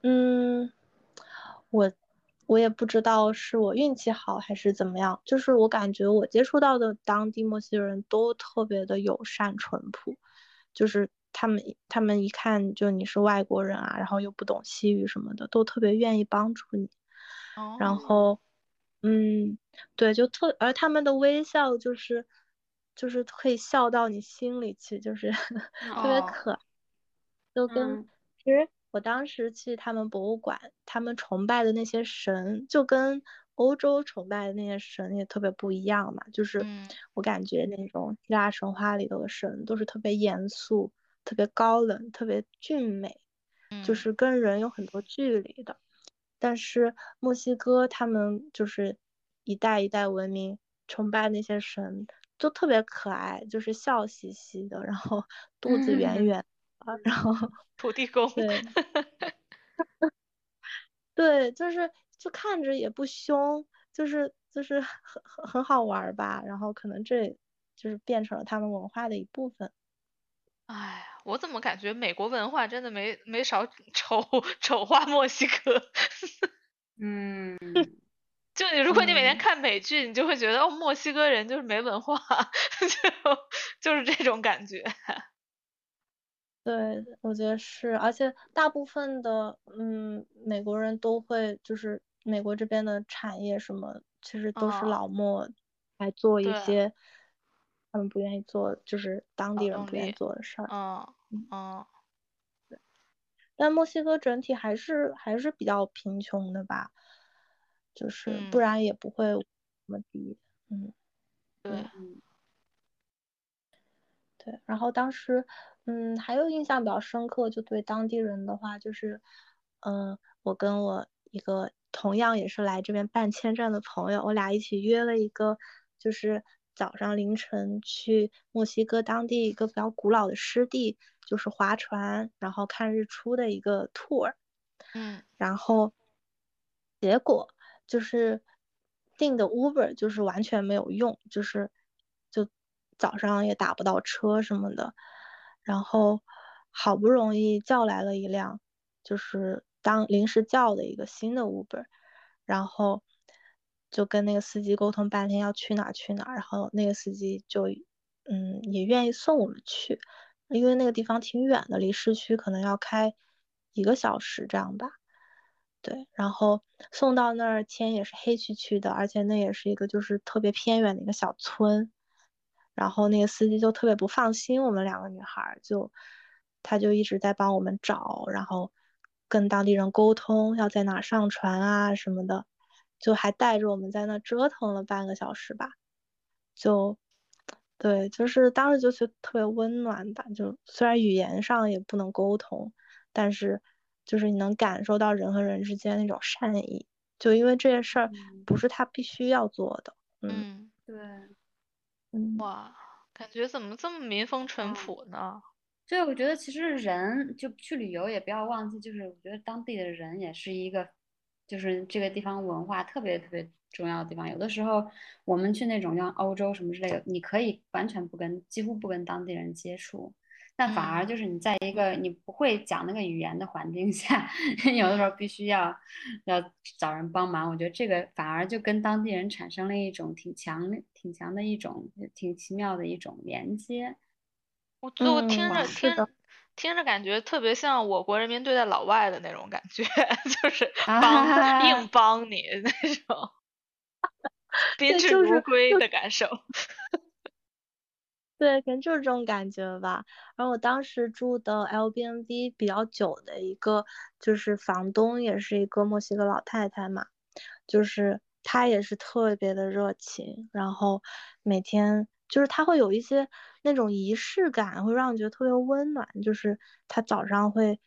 嗯，我。我也不知道是我运气好还是怎么样，就是我感觉我接触到的当地墨西哥人都特别的友善淳朴，就是他们他们一看就你是外国人啊，然后又不懂西语什么的，都特别愿意帮助你。然后，嗯，对，就特而他们的微笑就是就是可以笑到你心里去，就是 <laughs> 特别可爱，就跟其实。我当时去他们博物馆，他们崇拜的那些神就跟欧洲崇拜的那些神也特别不一样嘛。就是我感觉那种希腊神话里头的神都是特别严肃、特别高冷、特别俊美，就是跟人有很多距离的。但是墨西哥他们就是一代一代文明崇拜那些神都特别可爱，就是笑嘻嘻的，然后 <laughs> 肚子圆圆。啊，然后 <laughs> 土地公，对，<laughs> 对，就是就看着也不凶，就是就是很很很好玩吧。然后可能这就是变成了他们文化的一部分。哎，我怎么感觉美国文化真的没没少丑丑化墨西哥？<laughs> 嗯，就你如果你每天看美剧，你就会觉得哦，墨西哥人就是没文化，<laughs> 就就是这种感觉。<laughs> 对，我觉得是，而且大部分的，嗯，美国人都会，就是美国这边的产业什么，其实都是老墨来做一些他们不愿意做，就是当地人不愿意做的事儿。嗯嗯。对。但墨西哥整体还是还是比较贫穷的吧，就是不然也不会那么低。嗯。对。对，然后当时。嗯，还有印象比较深刻，就对当地人的话，就是，嗯，我跟我一个同样也是来这边办签证的朋友，我俩一起约了一个，就是早上凌晨去墨西哥当地一个比较古老的湿地，就是划船，然后看日出的一个 tour。嗯，然后结果就是订的 Uber 就是完全没有用，就是就早上也打不到车什么的。然后好不容易叫来了一辆，就是当临时叫的一个新的 Uber，然后就跟那个司机沟通半天要去哪去哪，然后那个司机就嗯也愿意送我们去，因为那个地方挺远的，离市区可能要开一个小时这样吧。对，然后送到那儿天也是黑黢黢的，而且那也是一个就是特别偏远的一个小村，然后那个司机就特别不放心我们两个女孩，就他就一直在帮我们找，然后跟当地人沟通要在哪上船啊什么的，就还带着我们在那折腾了半个小时吧，就对，就是当时就觉得特别温暖吧，就虽然语言上也不能沟通，但是。就是你能感受到人和人之间那种善意，就因为这件事儿不是他必须要做的。嗯，对，嗯，哇，感觉怎么这么民风淳朴呢？对，我觉得其实人就去旅游也不要忘记，就是我觉得当地的人也是一个，就是这个地方文化特别特别重要的地方。有的时候我们去那种像欧洲什么之类的，你可以完全不跟几乎不跟当地人接触。但反而就是你在一个你不会讲那个语言的环境下，<laughs> 有的时候必须要要找人帮忙。我觉得这个反而就跟当地人产生了一种挺强、挺强的一种、挺奇妙的一种连接。我我听着听听着感觉特别像我国人民对待老外的那种感觉，<laughs> 就是帮硬帮你 <laughs> 那种宾至如归的感受。<laughs> 对，可能就是这种感觉吧。然后我当时住的 L B N B 比较久的一个，就是房东也是一个墨西哥老太太嘛，就是她也是特别的热情，然后每天就是他会有一些那种仪式感，会让你觉得特别温暖。就是他早上会，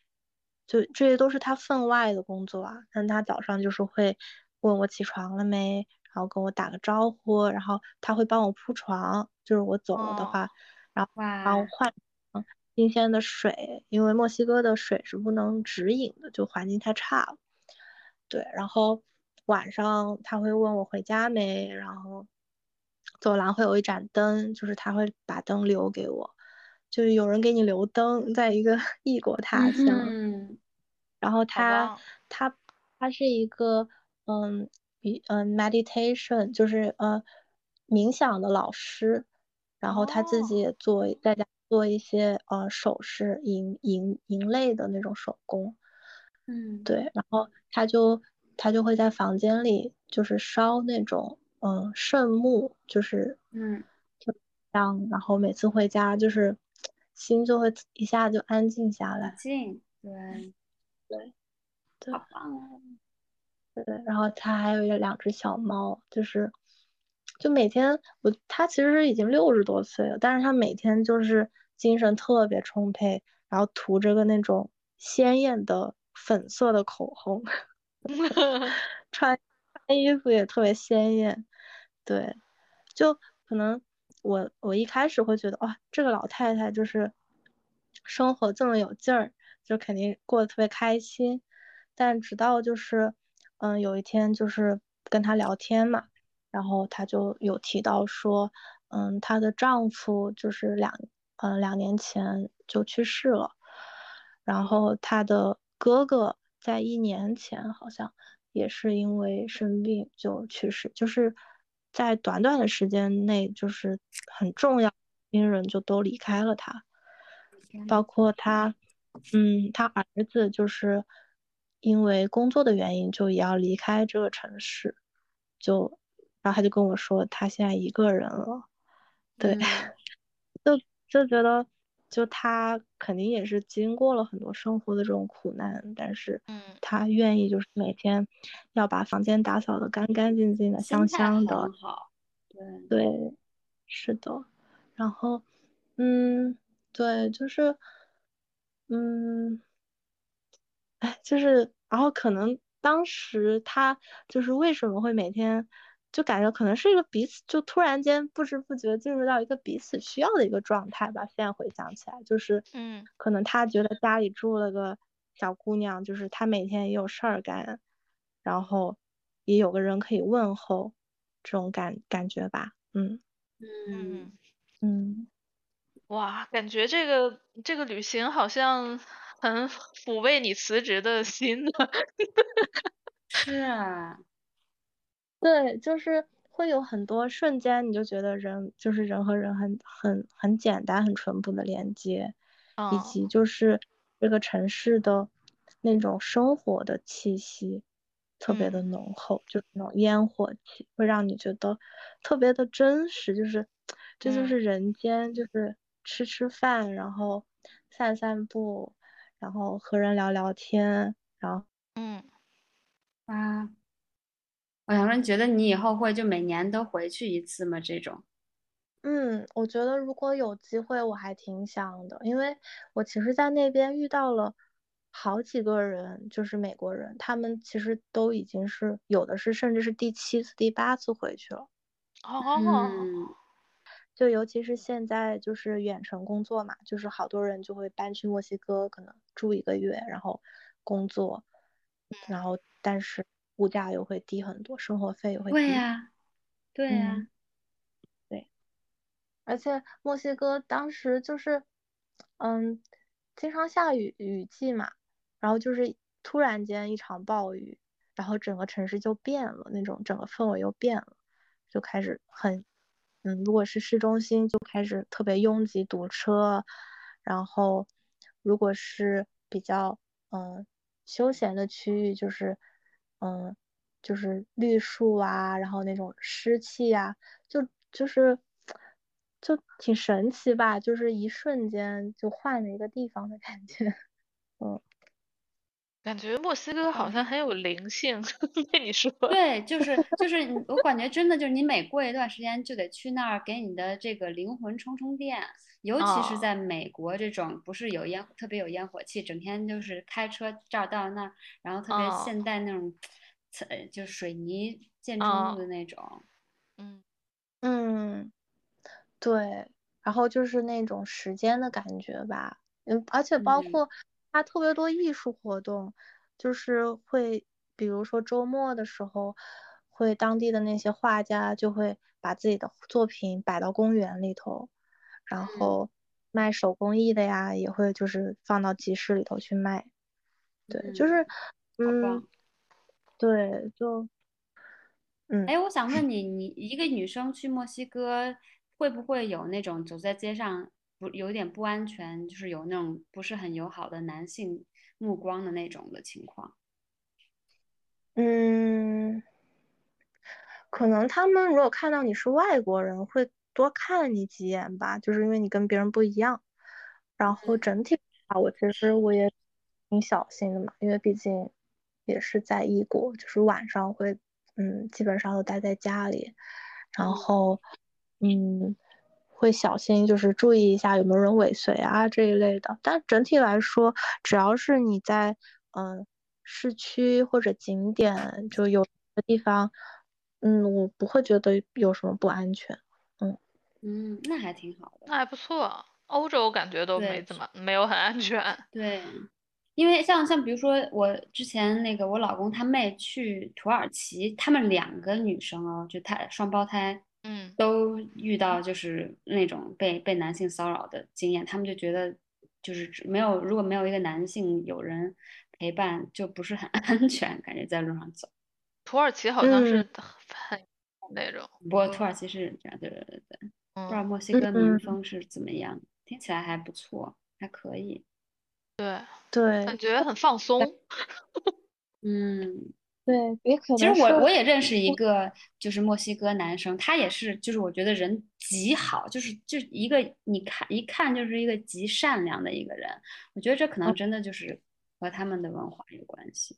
就这些都是他分外的工作啊，但他早上就是会问我起床了没。然后跟我打个招呼，然后他会帮我铺床，就是我走了的话，然后帮我换新鲜的水，因为墨西哥的水是不能直饮的，就环境太差了。对，然后晚上他会问我回家没，然后走廊会有一盏灯，就是他会把灯留给我，就是有人给你留灯，在一个 <laughs> 异国他乡。嗯。然后他他他是一个嗯。嗯，meditation 就是呃冥想的老师，然后他自己也做在家做一些呃首饰银银银类的那种手工，嗯，对，然后他就他就会在房间里就是烧那种嗯圣木，就是嗯香，然后每次回家就是心就会一下就安静下来，静，对对对，好棒哦。对，然后他还有一两只小猫，就是，就每天我他其实已经六十多岁了，但是他每天就是精神特别充沛，然后涂着个那种鲜艳的粉色的口红，<laughs> 穿穿衣服也特别鲜艳，对，就可能我我一开始会觉得哇，这个老太太就是生活这么有劲儿，就肯定过得特别开心，但直到就是。嗯，有一天就是跟她聊天嘛，然后她就有提到说，嗯，她的丈夫就是两，嗯，两年前就去世了，然后她的哥哥在一年前好像也是因为生病就去世，就是在短短的时间内，就是很重要亲人就都离开了他，包括他，嗯，他儿子就是。因为工作的原因，就也要离开这个城市，就，然后他就跟我说，他现在一个人了，对，<laughs> 就就觉得，就他肯定也是经过了很多生活的这种苦难，但是，嗯，他愿意就是每天要把房间打扫的干干净净的，香香的，好，对，对，是的，然后，嗯，对，就是，嗯。哎就是，然后可能当时他就是为什么会每天就感觉可能是一个彼此就突然间不知不觉进入到一个彼此需要的一个状态吧。现在回想起来，就是嗯，可能他觉得家里住了个小姑娘，就是他每天也有事儿干，然后也有个人可以问候，这种感感觉吧。嗯嗯嗯，哇，感觉这个这个旅行好像。很抚慰你辞职的心呢。<laughs> 是啊，对，就是会有很多瞬间，你就觉得人就是人和人很很很简单、很淳朴的连接，以及就是这个城市的那种生活的气息特别的浓厚，就是那种烟火气，会让你觉得特别的真实，就是这就是人间，就是吃吃饭，然后散散步，然后和人聊聊天，然后嗯。啊，我想说，你觉得你以后会就每年都回去一次吗？这种？嗯，我觉得如果有机会，我还挺想的，因为我其实，在那边遇到了好几个人，就是美国人，他们其实都已经是有的是，甚至是第七次、第八次回去了。哦，就尤其是现在就是远程工作嘛，就是好多人就会搬去墨西哥，可能住一个月，然后工作，然后。但是物价又会低很多，生活费也会低。对呀，对呀，对。而且墨西哥当时就是，嗯，经常下雨雨季嘛，然后就是突然间一场暴雨，然后整个城市就变了，那种整个氛围又变了，就开始很，嗯，如果是市中心就开始特别拥挤堵车，然后如果是比较嗯休闲的区域就是。嗯，就是绿树啊，然后那种湿气啊，就就是就挺神奇吧，就是一瞬间就换了一个地方的感觉。嗯，感觉墨西哥好像很有灵性，<laughs> 被你说。对，就是就是我感觉真的就是你每过一段时间就得去那儿给你的这个灵魂充充电，尤其是在美国这种不是有烟特别有烟火气，整天就是开车这儿到那儿，然后特别现代那种。呃，就水泥建筑物的那种，嗯。嗯，对，然后就是那种时间的感觉吧，嗯，而且包括它特别多艺术活动，就是会，比如说周末的时候，会当地的那些画家就会把自己的作品摆到公园里头，然后卖手工艺的呀，也会就是放到集市里头去卖，对，就是嗯。对，就，嗯，哎，我想问你，你一个女生去墨西哥，会不会有那种走在街上不有点不安全，就是有那种不是很友好的男性目光的那种的情况？嗯，可能他们如果看到你是外国人，会多看你几眼吧，就是因为你跟别人不一样。然后整体啊，我其实我也挺小心的嘛，因为毕竟。也是在异国，就是晚上会，嗯，基本上都待在家里，然后，嗯，会小心，就是注意一下有没有人尾随啊这一类的。但整体来说，只要是你在，嗯，市区或者景点就有的地方，嗯，我不会觉得有什么不安全。嗯嗯，那还挺好的，那还不错。欧洲感觉都没怎么没有很安全。对。因为像像比如说我之前那个我老公他妹去土耳其，他们两个女生哦，就他双胞胎，嗯，都遇到就是那种被被男性骚扰的经验，他们就觉得就是没有如果没有一个男性有人陪伴，就不是很 <laughs> 安全，感觉在路上走。土耳其好像是很那种，不过土耳其是这样，对对对对，不知道墨西哥民风是怎么样，听起来还不错，还可以。对对，感觉很放松。<laughs> 嗯，对，也可能。其实我我也认识一个，就是墨西哥男生，他也是，就是我觉得人极好，就是就一个你看一看就是一个极善良的一个人。我觉得这可能真的就是和他们的文化有关系。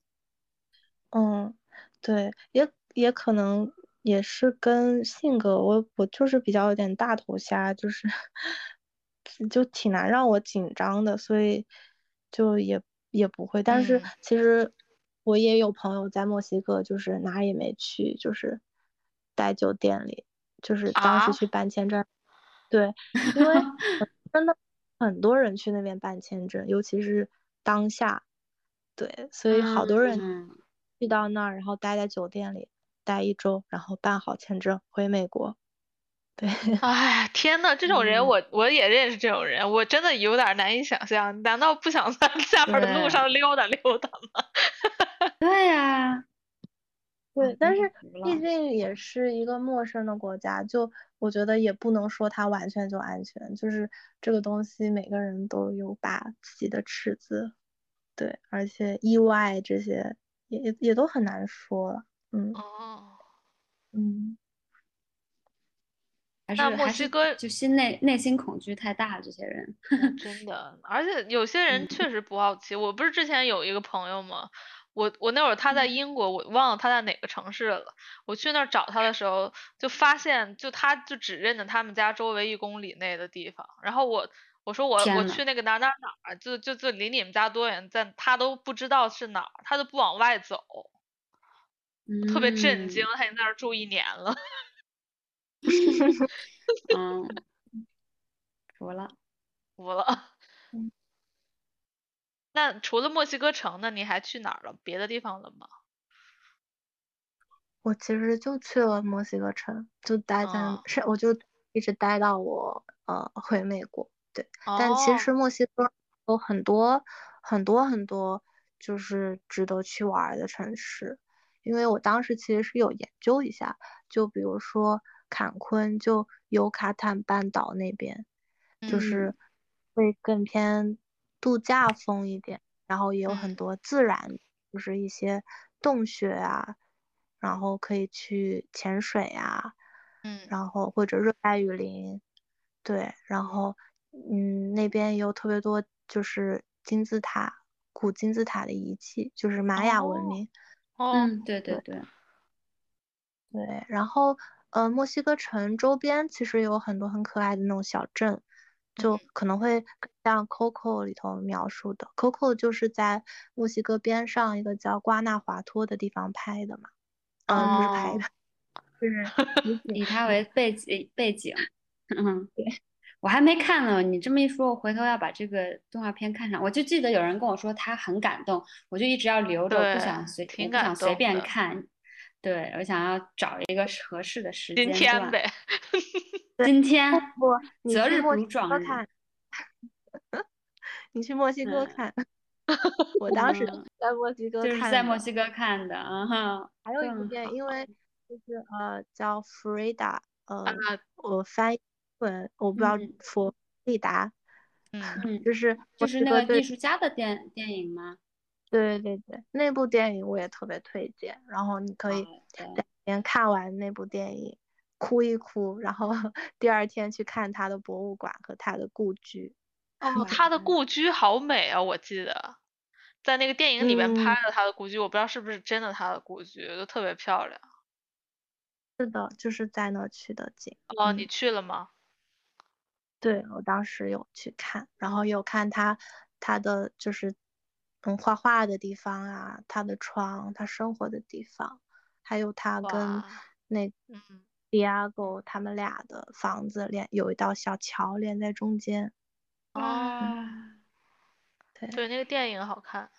嗯，对，也也可能也是跟性格，我我就是比较有点大头虾，就是 <laughs> 就挺难让我紧张的，所以。就也也不会，但是其实我也有朋友在墨西哥，就是哪也没去，就是待酒店里，就是当时去办签证，对，因为 <laughs> 真的很多人去那边办签证，尤其是当下，对，所以好多人去到那儿，然后待在酒店里待一周，然后办好签证回美国。对，<laughs> 哎，天呐，这种人嗯。我我也认识这种人，我真的有点难以想象，难道不想在下边的路上溜达溜达吗？<laughs> 对呀，<laughs> 对，啊但是毕竟也是一个陌生的国家，就我觉得也不能说它完全就安全，就是这个东西每个人都有把自己的尺子，对，而且意外这些也也也都很难说，嗯哦，嗯，还那墨西哥就心内内心恐惧太大了，这些人。<laughs> 真的，而且有些人嗯确实不好奇。我不是之前有一个朋友吗？我我那会儿他在英国，我忘了他在哪个城市了。我去那儿找他的时候，就发现就他就只认得他们家周围一公里内的地方。然后我我说我我去那个哪哪哪儿，就就就离你们家多远，在他都不知道是哪儿，他都不往外走，特别震惊。嗯他已经在那儿住一年了。<laughs> 嗯，服了。服了嗯。那除了墨西哥城呢，你还去哪儿了？别的地方了吗？我其实就去了墨西哥城，就待在哦是我就一直待到我呃回美国，对。但其实哦，墨西哥有很多很多很多就是值得去玩儿的城市，因为我当时其实是有研究一下，就比如说坎昆，就尤卡坦半岛那边，就嗯。是会更偏度假风一点，然后也有很嗯。多自然，就是一些洞穴啊，然后可以去潜水啊，嗯。然后或者热带雨林，对，然后嗯那边也有特别多就是金字塔、古金字塔的遗迹，就是玛雅文哦。明，哦，嗯，对对对，对，然后呃墨西哥城周边其实有很多很可爱的那种小镇，就。嗯可能会像 Coco 里头描述的，Coco 就是在墨西哥边上一个叫瓜纳华托的地方拍的嘛，呃不是拍哦的，就是 <laughs> 以它为背景背景。嗯，我还没看呢，你这么一说，我回头要把这个动画片看上。我就记得有人跟我说他很感动，我就一直要留着，我不想随，便看。对，我想要找一个合适的时间今。天呗。<laughs> 今天择日去墨西不如撞日。哥看，<laughs> 你去墨西哥嗯看，<laughs> 我当时嗯在墨西哥就是看的在墨西哥看的，嗯哼，还有一部更电影，因为就是呃叫 Frida，呃啊，我翻译文我不知道嗯弗利达，嗯嗯，就是就是那个艺术家的电电影吗？对对对，那部电影我也特别推荐，然后你可以好的在里面看完那部电影，哭一哭，然后 <laughs> 第二天去看他的博物馆和他的故居。哦，他的嗯故居好美啊，我记得在那个电影里面嗯拍了他的故居，我不知道是不是真的他的故居，都特别漂亮。是的，就是在那儿取的景。哦，嗯你去了吗？对，我当时有去看，然后有看他他的就是嗯画画的地方啊，他的床，他生活的地方，还有他跟，那嗯，Diego 他们俩的房子连有一道小桥连在中间。哦，对，那个电影好看。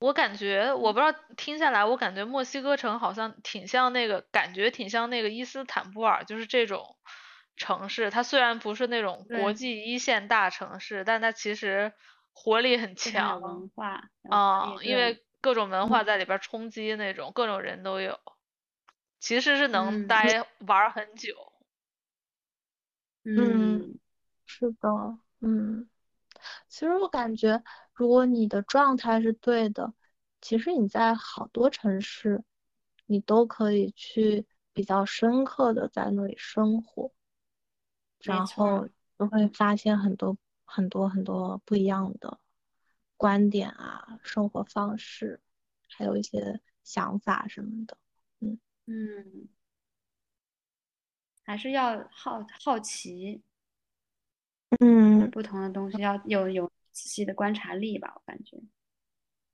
我感觉，我不知道听下来，我感觉墨西哥城好像挺像那个，感觉挺像那个伊斯坦布尔，就是这种城市。它虽然不是那种国际一线大城市，但它其实活力很强文化，有啊，活力对因为各种文化嗯在里边儿冲击那种，各种人都有，其实是能嗯待玩儿很久。嗯是的，嗯，其实我感觉，如果你的状态是对的，其实你在好多城市，你都可以去比较深刻的在那里生活，然后就会发现很多很多很多不一样的观点啊，生活方式，还有一些想法什么的。嗯嗯，还是要好好奇，嗯不同的东西要有有仔细的观察力吧，我感觉。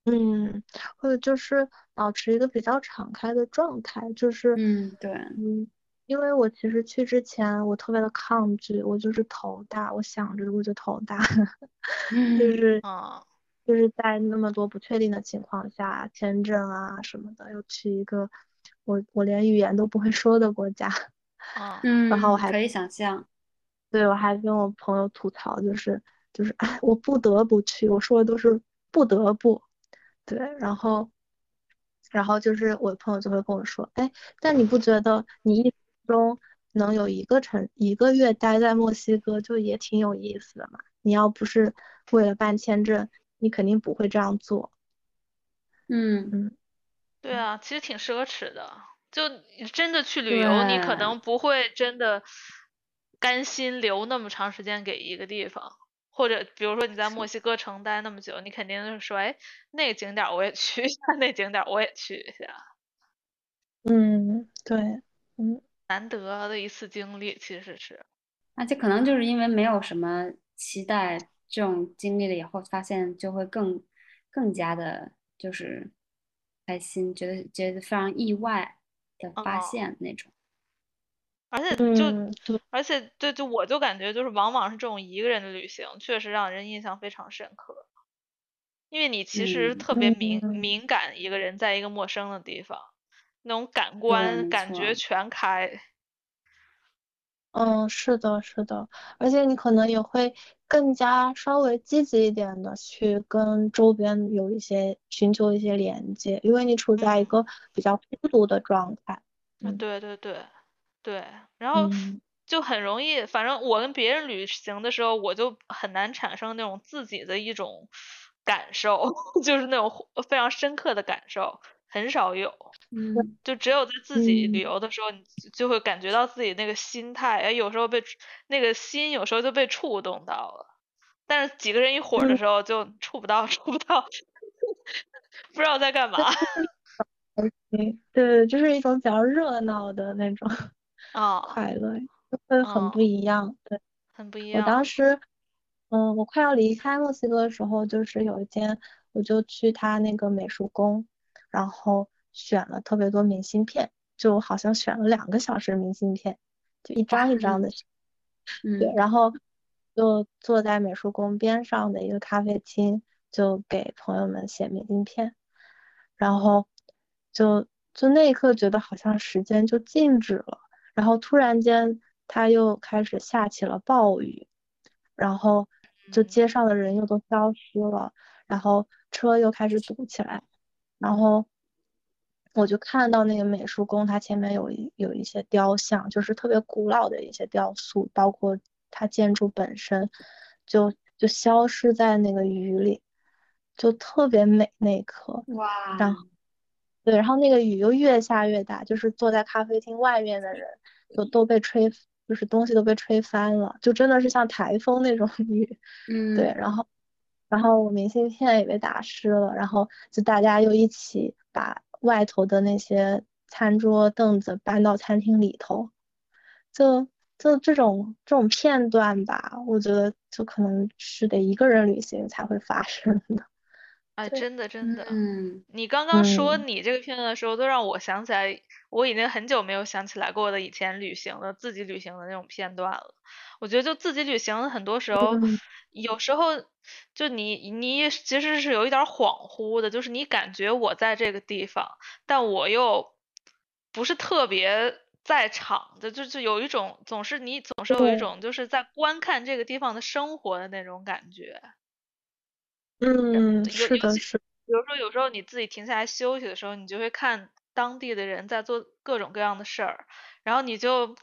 嗯，或者就是保持一个比较敞开的状态，就是嗯，对，嗯，因为我其实去之前我特别的抗拒，我就是头大，我想着我就头大，<laughs> 就嗯是啊，就是在那么多不确定的情况下，签证啊什么的，又去一个我我连语言都不会说的国家，嗯，然后我还可以想象，对我还跟我朋友吐槽，就是就是哎，我不得不去，我说的都是不得不，对，然后然后就是我朋友就会跟我说，哎，但你不觉得你一生中能有一个城一个月待在墨西哥就也挺有意思的嘛？你要不是为了办签证，你肯定不会这样做。嗯嗯，对啊，其实挺奢侈的。就真的去旅游，你可能不会真的甘心留那么长时间给一个地方，或者比如说你在墨西哥城待那么久，你肯定就是说，哎，那个景点儿我也去一下，那景点儿我也去一下，嗯，对，嗯难得的一次经历其实是。而且可能就是因为没有什么期待，这种经历了以后，发现就会更更加的，就是开心，觉得觉得非常意外的发哦现那种。而且就，嗯，而且对，就我就感觉就是往往是这种一个人的旅行，确实让人印象非常深刻。因为你其实嗯特别敏嗯敏感，一个人在一个陌生的地方，那种感官感觉全开。嗯，是的，是的，而且你可能也会更加稍微积极一点的去跟周边有一些寻求一些连接，因为你处在一嗯个比较孤独的状态。啊，嗯对对对对，然后嗯就很容易，反正我跟别人旅行的时候，我就很难产生那种自己的一种感受，<laughs> 就是那种非常深刻的感受，很少有。嗯，就只有在自己旅嗯游的时候，你就就会感觉到自己那个心态，哎，有时候被那个心有时候就被触动到了，但是几个人一伙儿的嗯时候就触不到，<laughs> 触不到，<laughs> 不知道在干嘛。对 <laughs> 对，就是一种比较热闹的那种啊，快乐，就会很不嗯，一样。对。很不一样我当。时，嗯，我快要离开墨西哥的时候，就是有一天，我就去他那个美术宫，然后选了特别多明信片，就好像选了两个小时明信片，就一张一张的嗯。然后就坐在美术宫边上的一个咖啡厅，就给朋友们写明信片，然后就就那一刻觉得好像时间就静止了，然后突然间它又开始下起了暴雨，然后就嗯。街上的人又都消失了，然后车又开始堵起来，然后我就看到那个美术宫，它前面有一有一些雕像，就是特别古老的一些雕塑，包括它建筑本身，就就消失在那个雨里，就特别美那一刻。哇，然后对，然后那个雨又越下越大，就是坐在咖啡厅外面的人就都被吹，就是东西都被吹翻了，就真的是像台风那种雨。嗯对，嗯然后然后我明信片也被打湿了，然后就大家又一起把外头的那些餐桌凳子搬到餐厅里头，就就这种这种片段吧，我觉得就可能是得一个人旅行才会发生的。哎，真的真的，嗯你刚刚说嗯你这个片段的时候，都让我想起来，我已经很久没有想起来过的以前旅行的自己旅行的那种片段了。我觉得就自己旅行，很多时候，嗯。有时候就你你其实是有一点儿恍惚的，就是你感觉我在这个地方，但我又不是特别在场的，就就有一种总是你总是有一种就是在观看这个地方的生活的那种感觉。嗯，有是的，是，比如说，有时候你自己停下来休息的时候，你就会看当地的人在做各种各样的事儿，然后你就，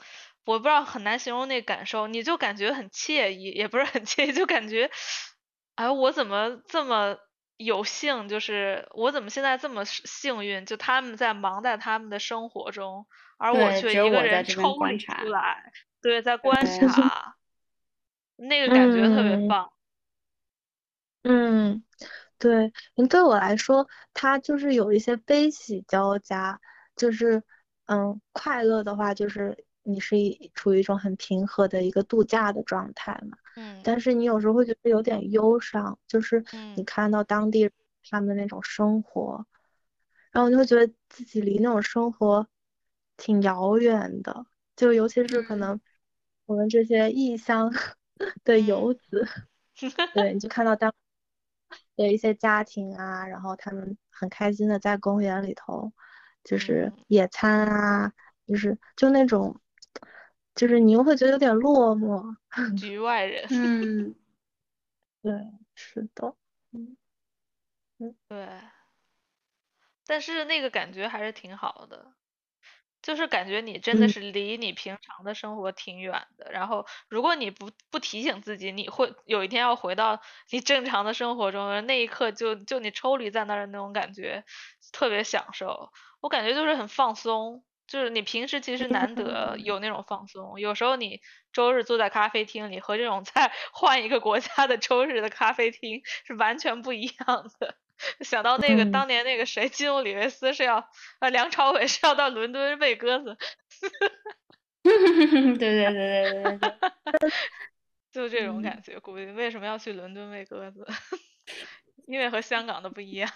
我不知道很难形容那感受，你就感觉很惬意，也不是很惬意，就感觉，哎，我怎么这么有幸，就是我怎么现在这么幸运，就他们在忙在他们的生活中，而我对，却一个人抽出，来，对，在观对 <laughs> 察，那个感觉特别嗯棒。嗯。对，嗯，对我来说，它就是有一些悲喜交加，就是，嗯，快乐的话，就是你是一处于一种很平和的一个度假的状态嘛，嗯。但是你有时候会觉得有点忧伤，就是你嗯。看到当地他们那种生活，然后你会觉得自己离那种生活挺遥远的，就尤其是可嗯。能我们这些异乡 <laughs> 的游嗯。子，<laughs> 对，你就看到当。的一些家庭啊，然后他们很开心的在公园里头，就是嗯野餐啊，就是就那种就是你又会觉得有点落寞。局外人。嗯，<laughs> 对，是的，嗯嗯，对，但是那个感觉还是挺好的，就是感觉你真的嗯是离你平常的生活挺远的。然后，如果你不不提醒自己，你会有一天要回到你正常的生活中，那一刻就就你抽离在那儿的那种感觉，特别享受。我感觉就是很放松，就是你平时其实 <laughs> 难得有那种放松。有时候你周日坐在咖啡厅里，和这种 <laughs> 在换一个国家的周日的咖啡厅是完全不一样的。想到那个嗯当年那个谁，基努里维斯是要呃梁朝伟是要到伦敦喂鸽子，<laughs> <laughs> 对对对对对 <laughs> 就这种嗯感觉。估计为什么要去伦敦喂鸽子？因为和香港的不一样。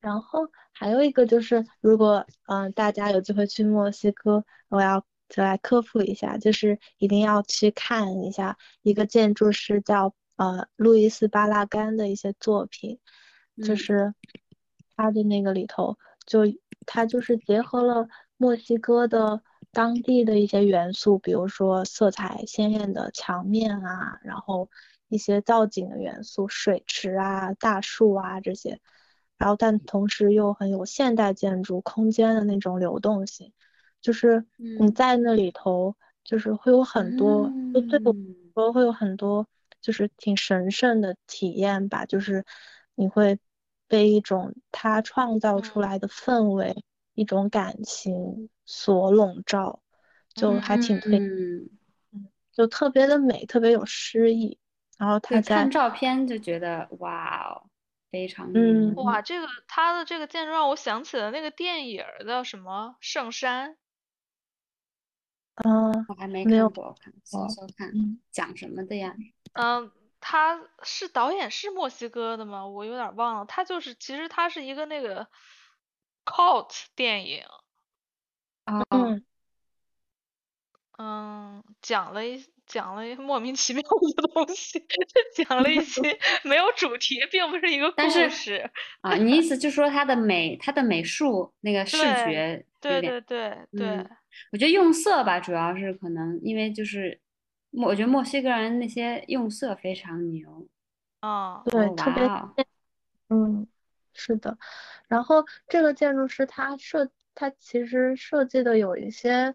然后还有一个就是，如果嗯、呃大家有机会去墨西哥，我要就来科普一下，就是一定要去看一下一个建筑师叫呃路易斯巴拉干的一些作品，就嗯。是他的那个里头，就他就是结合了墨西哥的当地的一些元素，比如说色彩鲜艳的墙面啊，然后一些造景的元素，水池啊、大树啊这些。然后但同时又很有现代建筑空间的那种流动性，就是你嗯。在那里头，就是会有很多，就对我来嗯说会有很多，就是挺神圣的体验吧，就是你会被一种他创造出嗯来的氛围、一种感情所笼罩，就还挺推，嗯，就特别的美，特别有诗意。然后他看照片就觉得哇哦，非常嗯。哇，这个他的这个建筑让我想起了那个电影儿叫什么《圣山》。嗯我还没没有看过，我看搜哦搜看嗯讲什么的呀？嗯，他是导演是墨西哥的吗？我有点忘了。他就是其实他是一个那个 cult 电影，哦，嗯嗯，讲了一讲了一莫名其妙的东西，讲了一些 <laughs> 没有主题，并不是一个故但是事。啊，你意思 <laughs> 就是说他的美，他的美术那个视觉有对，对对对嗯，我觉得用色吧，主要是可能因为就是墨，我觉得墨西哥人那些用色非常牛。啊对，哦，特别嗯，是的。然后这个建筑师他设，他其实设计的有一些，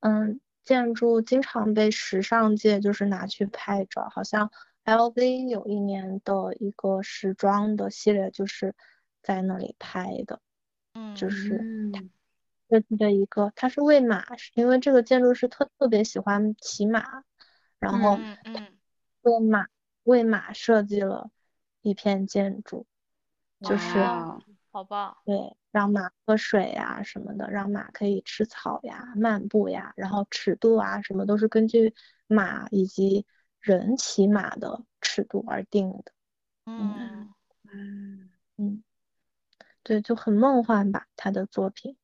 嗯，建筑经常被时尚界就是拿去拍照，好像 LV 有一年的一个时装的系列就是在那里拍的，嗯就嗯是嗯设计的一个，他是喂马，是因为这个建筑师特特别喜欢骑马，然后为马为马设计了一片建筑。就是好棒。对，让马喝水呀、什么的，让马可以吃草呀、漫步呀，然后尺度啊什么都是根据马以及人骑马的尺度而定的。嗯，嗯嗯，对，就很梦幻吧，他的作品。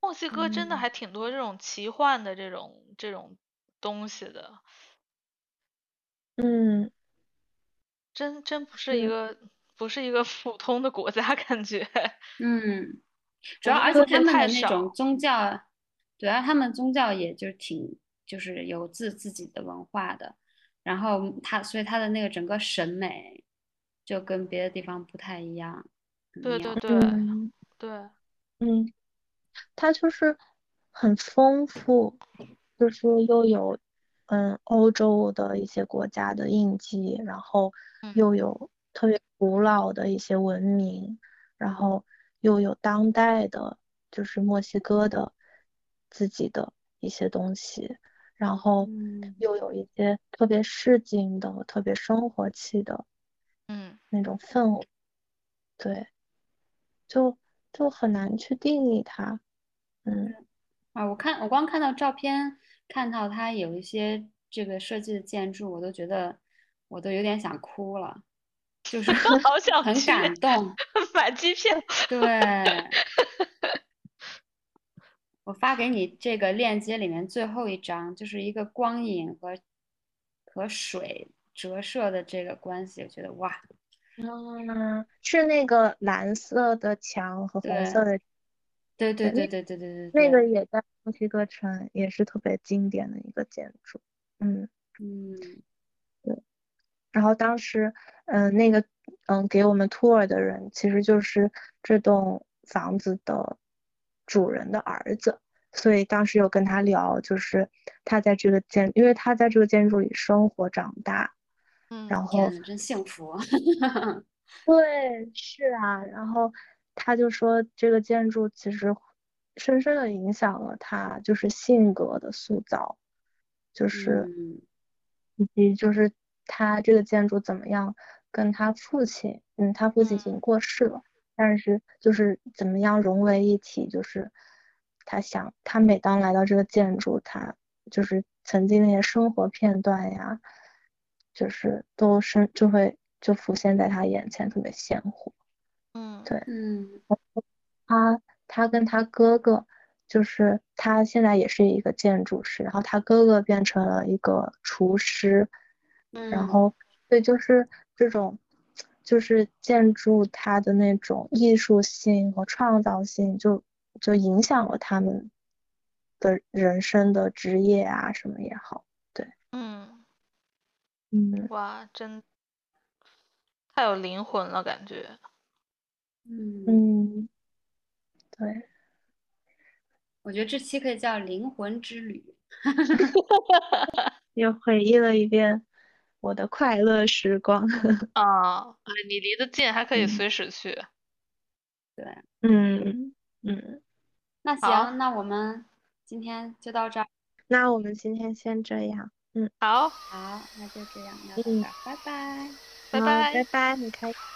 墨西哥真的嗯还挺多这种奇幻的这种这种东西的，嗯，真真不是一是个不是一个普通的国家感觉。<laughs> 嗯，主要们而且他们的太那种少宗教，主要他们宗教也就挺就是有自自己的文化的，然后他所以他的那个整个审美就跟别的地方不太一样，对对。对嗯对，嗯，它就是很丰富，就是又有嗯欧洲的一些国家的印记，然后嗯。又有特别古老的一些文明，然后又有当代的，就是墨西哥的自己的一些东西，然后嗯。又有一些特别市井的、特别生活气的嗯。那种氛围，对，就就很难去定义它。嗯。啊，我看我光看到照片，看到它有一些这个设计的建筑，我都觉得我都有点想哭了，就 <laughs> 是好想很感动。<laughs> 买机票。对，<laughs> 我发给你这个链接里面最后一张，就是一个光影和和水折射的这个关系，我觉得哇，嗯，是那个蓝色的墙和红色的，对对对对对对对对那，个也在墨西哥城，也是特别经典的一个建筑。嗯，嗯对然后当时，嗯、那个，嗯、给我们 tour 的人其实就是这栋房子的主人的儿子，所以当时有跟他聊，就是他在这个建，因为他在这个建筑里生活长大，嗯然后真幸福。<laughs> 对，是啊，然后他就说这个建筑其实深深的影响了他，就是性格的塑造，就是嗯。以及就是他这个建筑怎么样跟他父亲，嗯，他父亲已经嗯。过世了，但是就是怎么样融为一体，就是他想他每当来到这个建筑，他就是曾经那些生活片段呀，就是都是就会就浮现在他眼前，特别鲜活。嗯对。嗯。他，他跟他哥哥，就是他现在也是一个建筑师，然后他哥哥变成了一个厨师，然嗯。后对，就是这种，就是建筑它的那种艺术性和创造性就，就影响了他们的人生的职业啊什么也好，对，嗯，嗯。哇，真太有灵魂了，感觉。嗯，嗯，对，我觉得这期可以叫灵魂之旅。<laughs> 又回忆了一遍我的快乐时光，啊，<laughs> 哎你离得近，还可以嗯随时去。对，嗯嗯，那行，那我们今天就到这儿。那我们今天先这样，嗯，好，好，那就这样，聊到嗯这儿，拜拜。拜拜拜拜，很开心。